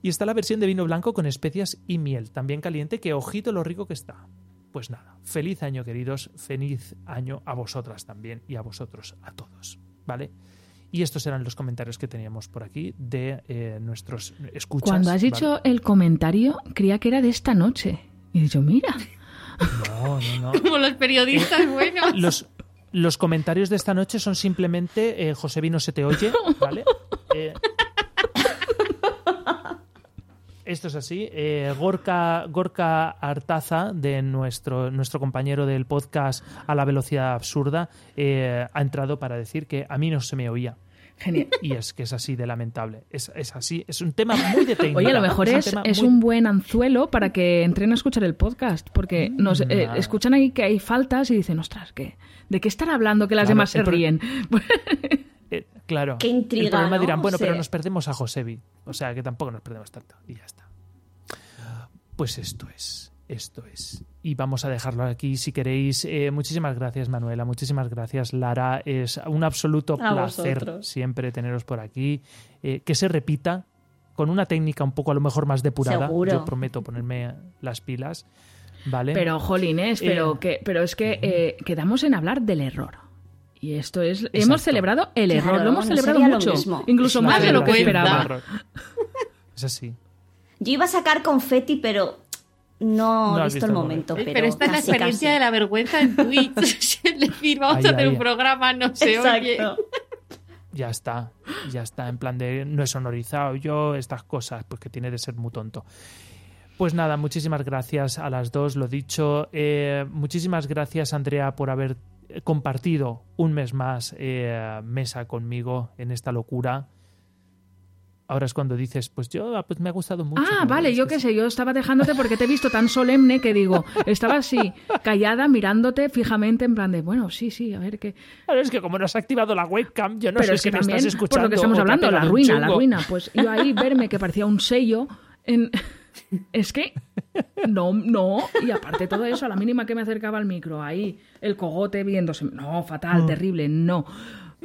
Y está la versión de vino blanco con especias y miel, también caliente, que ojito lo rico que está. Pues nada, feliz año queridos, feliz año a vosotras también y a vosotros, a todos, ¿vale? Y estos eran los comentarios que teníamos por aquí de eh, nuestros escuchas. Cuando has ¿vale? dicho el comentario, creía que era de esta noche. Y he dicho, mira, No, no, no. Como los periodistas buenos. Los, los comentarios de esta noche son simplemente eh, José Vino se te oye, ¿vale? Eh, Esto es así. Eh, Gorka, Gorka Artaza, de nuestro, nuestro compañero del podcast A la Velocidad Absurda, eh, ha entrado para decir que a mí no se me oía. Genial. Y es que es así de lamentable. Es, es así. Es un tema muy de técnica. Oye, a lo mejor es, tema es muy- un buen anzuelo para que entren a escuchar el podcast, porque nos eh, escuchan ahí que hay faltas y dicen, ostras, ¿qué? ¿de qué estar hablando que las Claro, demás se pro- ríen? Eh, claro. Qué intriga, El problema ¿no? dirán, bueno, Sí. pero nos perdemos a Josebi. O sea, que tampoco nos perdemos tanto. Y ya está. Pues esto es. Esto es. Y vamos a dejarlo aquí si queréis. Eh, muchísimas gracias, Manuela. Muchísimas gracias, Lara. Es un absoluto A placer vosotros. siempre teneros por aquí. Eh, que se repita con una técnica un poco a lo mejor más depurada. Seguro. Yo prometo ponerme las pilas. ¿Vale? Pero, jolines, Eh, pero, que, pero es que eh, quedamos en hablar del error. Y esto es, hemos celebrado el Claro, error, lo hemos no celebrado mucho, mismo. incluso Es más de lo que esperaba. error. Es así. Yo iba a sacar confeti, pero no, No he visto visto el momento. Eh, Pero, Pero esta es la experiencia casi. de la vergüenza en Twitch. es decir, vamos Ahí, a hacer ahí. un programa, no se oye. Exacto. ya está, ya está, en plan de no he sonorizado yo estas cosas, pues que tiene de ser muy tonto. Pues nada, muchísimas gracias a las dos, lo dicho. Eh, muchísimas gracias, Andrea, por haber compartido un mes más eh, mesa conmigo en esta locura. Ahora es cuando dices, pues yo, ah, pues me ha gustado mucho. Ah, vale, yo qué sé, yo estaba dejándote porque te he visto tan solemne que digo, estaba así, callada, mirándote fijamente, en plan de, bueno, sí, sí, a ver qué. Claro, es que como no has activado la webcam, yo no Pero sé es si que me también, estás escuchando. por lo que estamos hablando, la ruina, la ruina. Pues yo ahí verme que parecía un sello en... Es que no, no, y aparte todo eso, a la mínima que me acercaba al micro, ahí el cogote viéndose, no, fatal, Mm. terrible, no.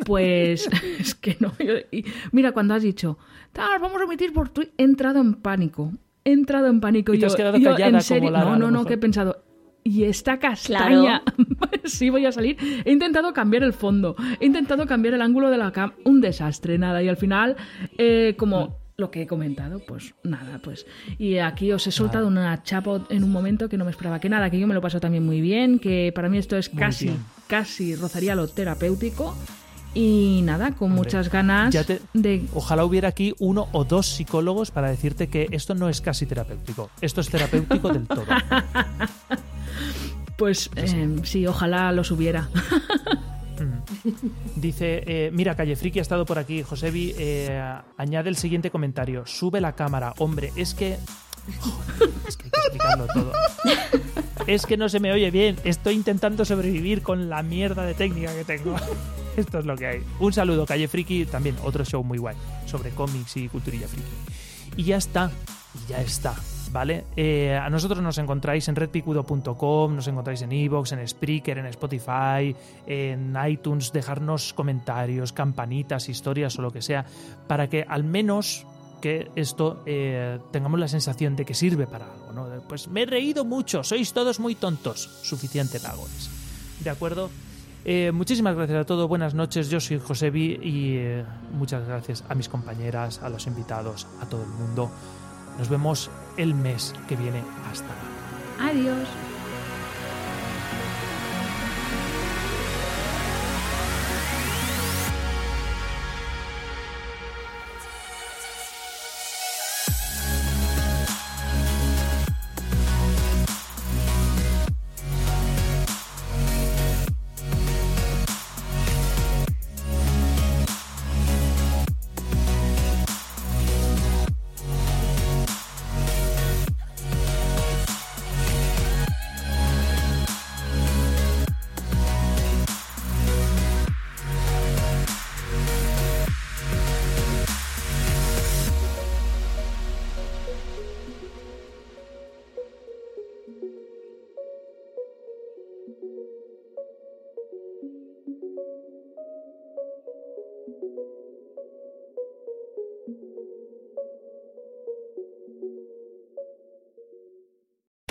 Pues es que no. y mira, cuando has dicho, tal, vamos a emitir por Twitch, he entrado en pánico. He entrado en pánico. Y te yo, has quedado yo, callada en como serio, Lara, no, no, no, que he pensado. Y esta castaña, Claro. sí voy a salir. He intentado cambiar el fondo, he intentado cambiar el ángulo de la cam, un desastre, nada. Y al final, eh, como lo que he comentado, pues nada, pues. Y aquí os he soltado una chapa en un momento que no me esperaba. Que nada, que yo me lo paso también muy bien, que para mí esto es Muy casi, bien. casi rozaría lo terapéutico. Y nada, con Hombre, muchas ganas te- de Ojalá hubiera aquí uno o dos psicólogos para decirte que esto no es casi terapéutico. Esto es terapéutico del todo. Pues eh, sí, ojalá los hubiera. Dice, eh, mira, Calle Friki ha estado por aquí. Josebi, eh, añade el siguiente comentario. Sube la cámara. Hombre, es que... Es que hay que explicarlo todo. Es que no se me oye bien. Estoy intentando sobrevivir con la mierda de técnica que tengo. Esto es lo que hay. Un saludo, Calle Friki. También otro show muy guay sobre cómics y culturilla friki. Y ya está. Y ya está. ¿Vale? Eh, a nosotros nos encontráis en redpicudo.com, nos encontráis en Evox, en Spreaker, en Spotify, en iTunes, dejarnos comentarios, campanitas, historias o lo que sea, para que al menos que esto eh, tengamos la sensación de que sirve para algo, ¿no? Pues me he reído mucho, sois todos muy tontos. Suficiente pago es. ¿De acuerdo? Eh, muchísimas gracias a todos, buenas noches, yo soy Josebi y muchas gracias a mis compañeras, a los invitados, a todo el mundo. Nos vemos el mes que viene. Hasta. Adiós.